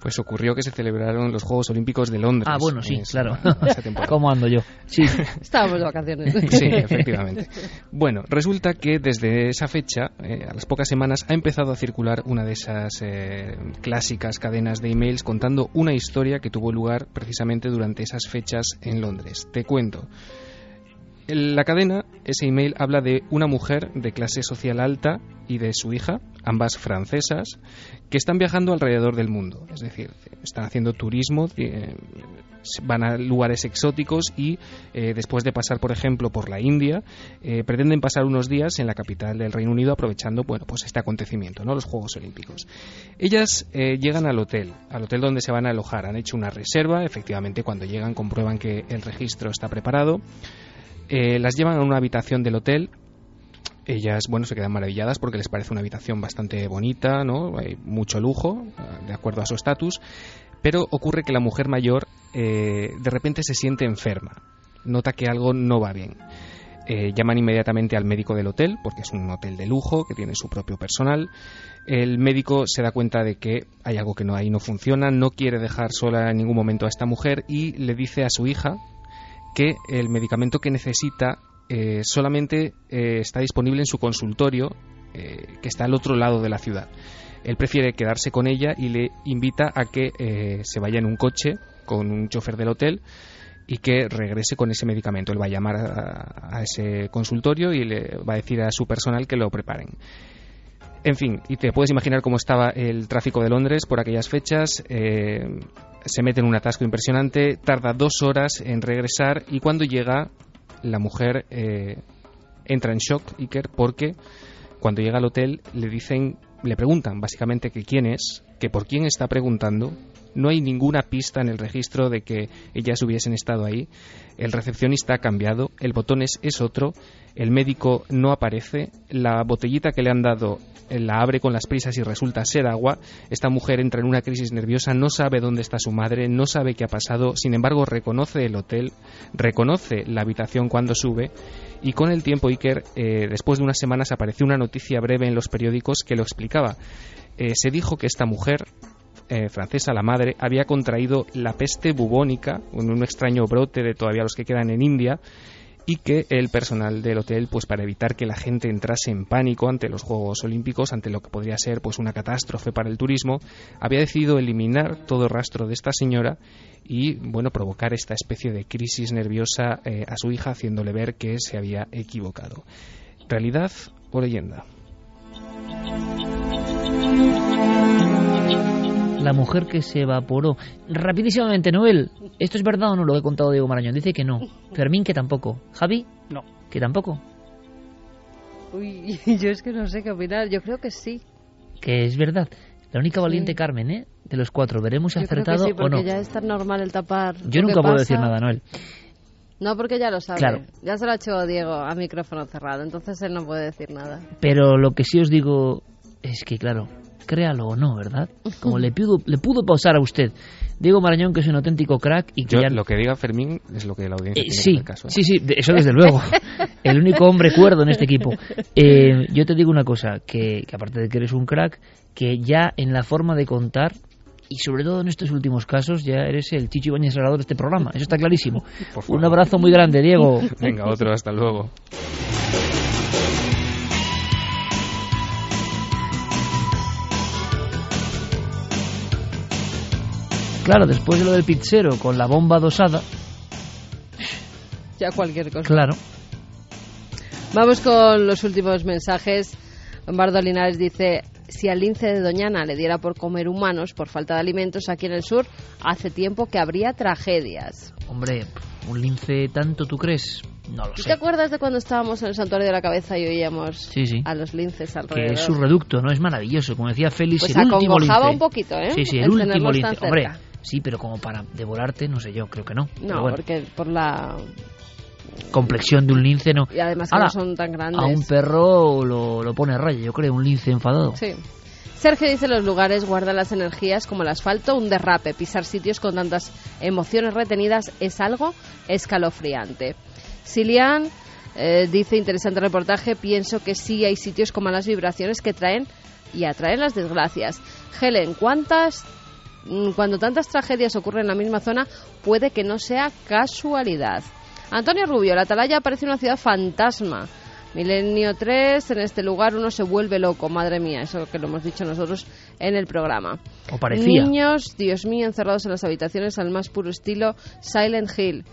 Pues ocurrió que se celebraron los Juegos Olímpicos de Londres. Ah, bueno, sí, esa- claro. (laughs) ¿Cómo ando yo? Sí. (laughs) Estábamos de vacaciones. Sí, efectivamente. Bueno, resulta que desde esa fecha, eh, a las pocas semanas, ha empezado a circular una de esas eh, clásicas cadenas de emails contando una historia que tuvo lugar precisamente durante esas fechas en Londres. Te cuento. La cadena, ese email habla de una mujer de clase social alta y de su hija, ambas francesas, que están viajando alrededor del mundo. Es decir, están haciendo turismo, eh, van a lugares exóticos y eh, después de pasar, por ejemplo, por la India, eh, pretenden pasar unos días en la capital del Reino Unido aprovechando, bueno, pues este acontecimiento, ¿no? Los Juegos Olímpicos. Ellas llegan al hotel, al hotel donde se van a alojar. Han hecho una reserva, efectivamente, cuando llegan comprueban que el registro está preparado. Eh, las llevan a una habitación del hotel. Ellas, bueno, se quedan maravilladas porque les parece una habitación bastante bonita, ¿no? Hay mucho lujo, de acuerdo a su estatus. Pero ocurre que la mujer mayor eh, de repente se siente enferma. Nota que algo no va bien. Eh, llaman inmediatamente al médico del hotel, porque es un hotel de lujo que tiene su propio personal. El médico se da cuenta de que hay algo que no ahí no funciona, no quiere dejar sola en ningún momento a esta mujer y le dice a su hija que el medicamento que necesita eh, solamente eh, está disponible en su consultorio, eh, que está al otro lado de la ciudad. Él prefiere quedarse con ella y le invita a que se vaya en un coche con un chofer del hotel y que regrese con ese medicamento. Él va a llamar a, ese consultorio y le va a decir a su personal que lo preparen. En fin, y te puedes imaginar cómo estaba el tráfico de Londres por aquellas fechas. Se mete en un atasco impresionante, tarda dos horas en regresar y cuando llega la mujer eh, entra en shock, Iker, porque cuando llega al hotel le dicen, le preguntan básicamente que quién es, que por quién está preguntando. No hay ninguna pista en el registro de que ellas hubiesen estado ahí. El recepcionista ha cambiado, el botón es, es otro, el médico no aparece, la botellita que le han dado eh, la abre con las prisas y resulta ser agua. Esta mujer entra en una crisis nerviosa, no sabe dónde está su madre, no sabe qué ha pasado, sin embargo reconoce el hotel, reconoce la habitación cuando sube y con el tiempo Iker, eh, después de unas semanas apareció una noticia breve en los periódicos que lo explicaba. Eh, se dijo que esta mujer eh, francesa, la madre, había contraído la peste bubónica, un, un extraño brote de todavía los que quedan en India, y que el personal del hotel, pues para evitar que la gente entrase en pánico ante los Juegos Olímpicos, ante lo que podría ser pues una catástrofe para el turismo, había decidido eliminar todo rastro de esta señora y bueno provocar esta especie de crisis nerviosa eh, a su hija, haciéndole ver que se había equivocado. ¿Realidad o leyenda? La mujer que se evaporó. Rapidísimamente, Noel, ¿esto es verdad o no lo que ha contado Diego Marañón? Dice que no. Fermín, que tampoco. Javi, No. que tampoco. Uy, (laughs) yo es que no sé qué opinar. Yo creo que sí. Que es verdad. La única valiente Carmen, ¿eh? De los cuatro. Veremos si ha Yo creo que acertado sí, o no. ya es tan normal el tapar. Yo nunca puedo pasa. decir nada, Noel. No, porque ya lo sabe. Claro. Ya se lo ha hecho Diego a micrófono cerrado, entonces él no puede decir nada. Pero lo que sí os digo es que, claro, créalo o no, ¿verdad? (laughs) Como le pudo, le pudo pausar a usted. Diego Marañón, que es un auténtico crack y que Yo, ya... lo que diga Fermín es lo que la audiencia Eh, tiene sí, que hacer caso. ¿eh? sí, sí, de- eso desde luego. (laughs) El único hombre cuerdo en este equipo. (laughs) Eh, yo te digo una cosa, que, que aparte de que eres un crack, que ya en la forma de contar, y sobre todo en estos últimos casos, ya eres el Chicho Ibañez Salvador de este programa. Eso está clarísimo. Un abrazo muy grande, Diego. Venga, otro, hasta luego. Claro, después de lo del pizzero con la bomba dosada, Ya cualquier cosa. claro. Vamos con los últimos mensajes. Lombardo Linares dice, si al lince de Doñana le diera por comer humanos por falta de alimentos aquí en el sur, hace tiempo que habría tragedias. Hombre, un lince tanto, ¿tú crees? No lo ¿Tú sé. te acuerdas de cuando estábamos en el Santuario de la Cabeza y oíamos Sí, sí. a los linces Que alrededor? es su reducto, ¿no? Es maravilloso. Como decía Félix, Pues el último lince. un poquito, ¿eh? Sí, sí, el, El último lince. Hombre. Sí, pero como para devorarte, no sé yo, creo que no. No, bueno, porque por la... complexión de un lince no. Y además que Ala, no son tan grandes. A un perro lo, lo pone a raya, yo creo, un lince enfadado. Sí. Sergio dice los lugares guardan las energías como el asfalto, un derrape. Pisar sitios con tantas emociones retenidas es algo escalofriante. Silian eh, dice interesante reportaje, pienso que sí hay sitios con malas vibraciones que traen y atraen las desgracias. Helen, ¿cuántas cuando tantas tragedias ocurren en la misma zona puede que no sea casualidad? Antonio Rubio, la Atalaya parece una ciudad fantasma. Milenio 3, en este lugar uno se vuelve loco, madre mía, eso que lo hemos dicho nosotros en el programa. O parecía. Niños, Dios mío, encerrados en las habitaciones al más puro estilo Silent Hill.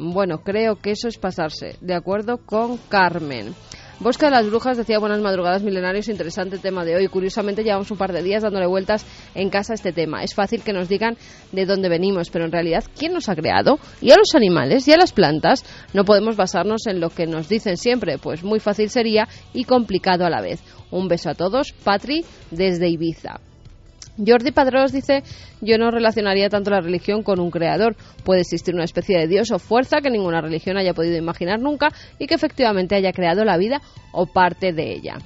Bueno, creo que eso es pasarse. De acuerdo con Carmen. Bosque de las Brujas decía buenas madrugadas milenarios, interesante tema de hoy. Curiosamente llevamos un par de días dándole vueltas en casa a este tema. Es fácil que nos digan de dónde venimos, pero en realidad, ¿quién nos ha creado? ¿Y a los animales? ¿Y a las plantas? No podemos basarnos en lo que nos dicen siempre, pues muy fácil sería y complicado a la vez. Un beso a todos, Patri, desde Ibiza. Jordi Padrós dice, yo no relacionaría tanto la religión con un creador. Puede existir una especie de Dios o fuerza que ninguna religión haya podido imaginar nunca y que efectivamente haya creado la vida o parte de ella.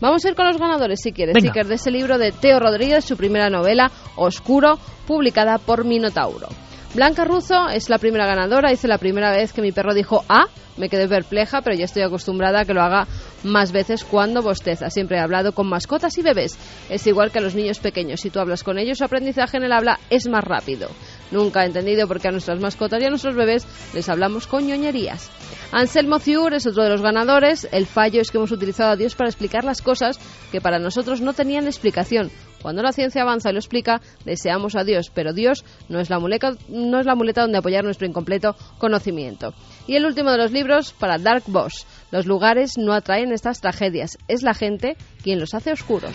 Vamos a ir con los ganadores si quieres, Venga. De ese libro de Teo Rodríguez, su primera novela, Oscuro, publicada por Minotauro. Blanca Ruzo es la primera ganadora, dice la primera vez que mi perro dijo ah, me quedé perpleja, pero ya estoy acostumbrada a que lo haga más veces cuando bosteza. Siempre he hablado con mascotas y bebés. Es igual que a los niños pequeños. Si tú hablas con ellos, su aprendizaje en el habla es más rápido. Nunca he entendido por qué a nuestras mascotas y a nuestros bebés les hablamos con ñoñerías. Anselmo Ciur es otro de los ganadores. El fallo es que hemos utilizado a Dios para explicar las cosas que para nosotros no tenían explicación. Cuando la ciencia avanza y lo explica, deseamos a Dios, pero Dios no es la muleta, no es la muleta donde apoyar nuestro incompleto conocimiento. Y el último de los libros para Dark Boss. Los lugares no atraen estas tragedias, es la gente quien los hace oscuros.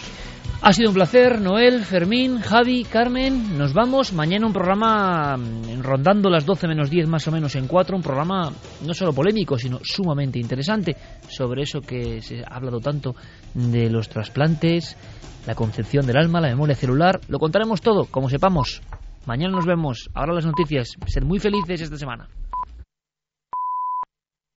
Ha sido un placer, Noel, Fermín, Javi, Carmen. Nos vamos. Mañana un programa mm, rondando las 12 menos 10 más o menos en 4. Un programa no solo polémico, sino sumamente interesante sobre eso que se ha hablado tanto de los trasplantes, la concepción del alma, la memoria celular. Lo contaremos todo, como sepamos. Mañana nos vemos. Ahora las noticias. Ser muy felices esta semana.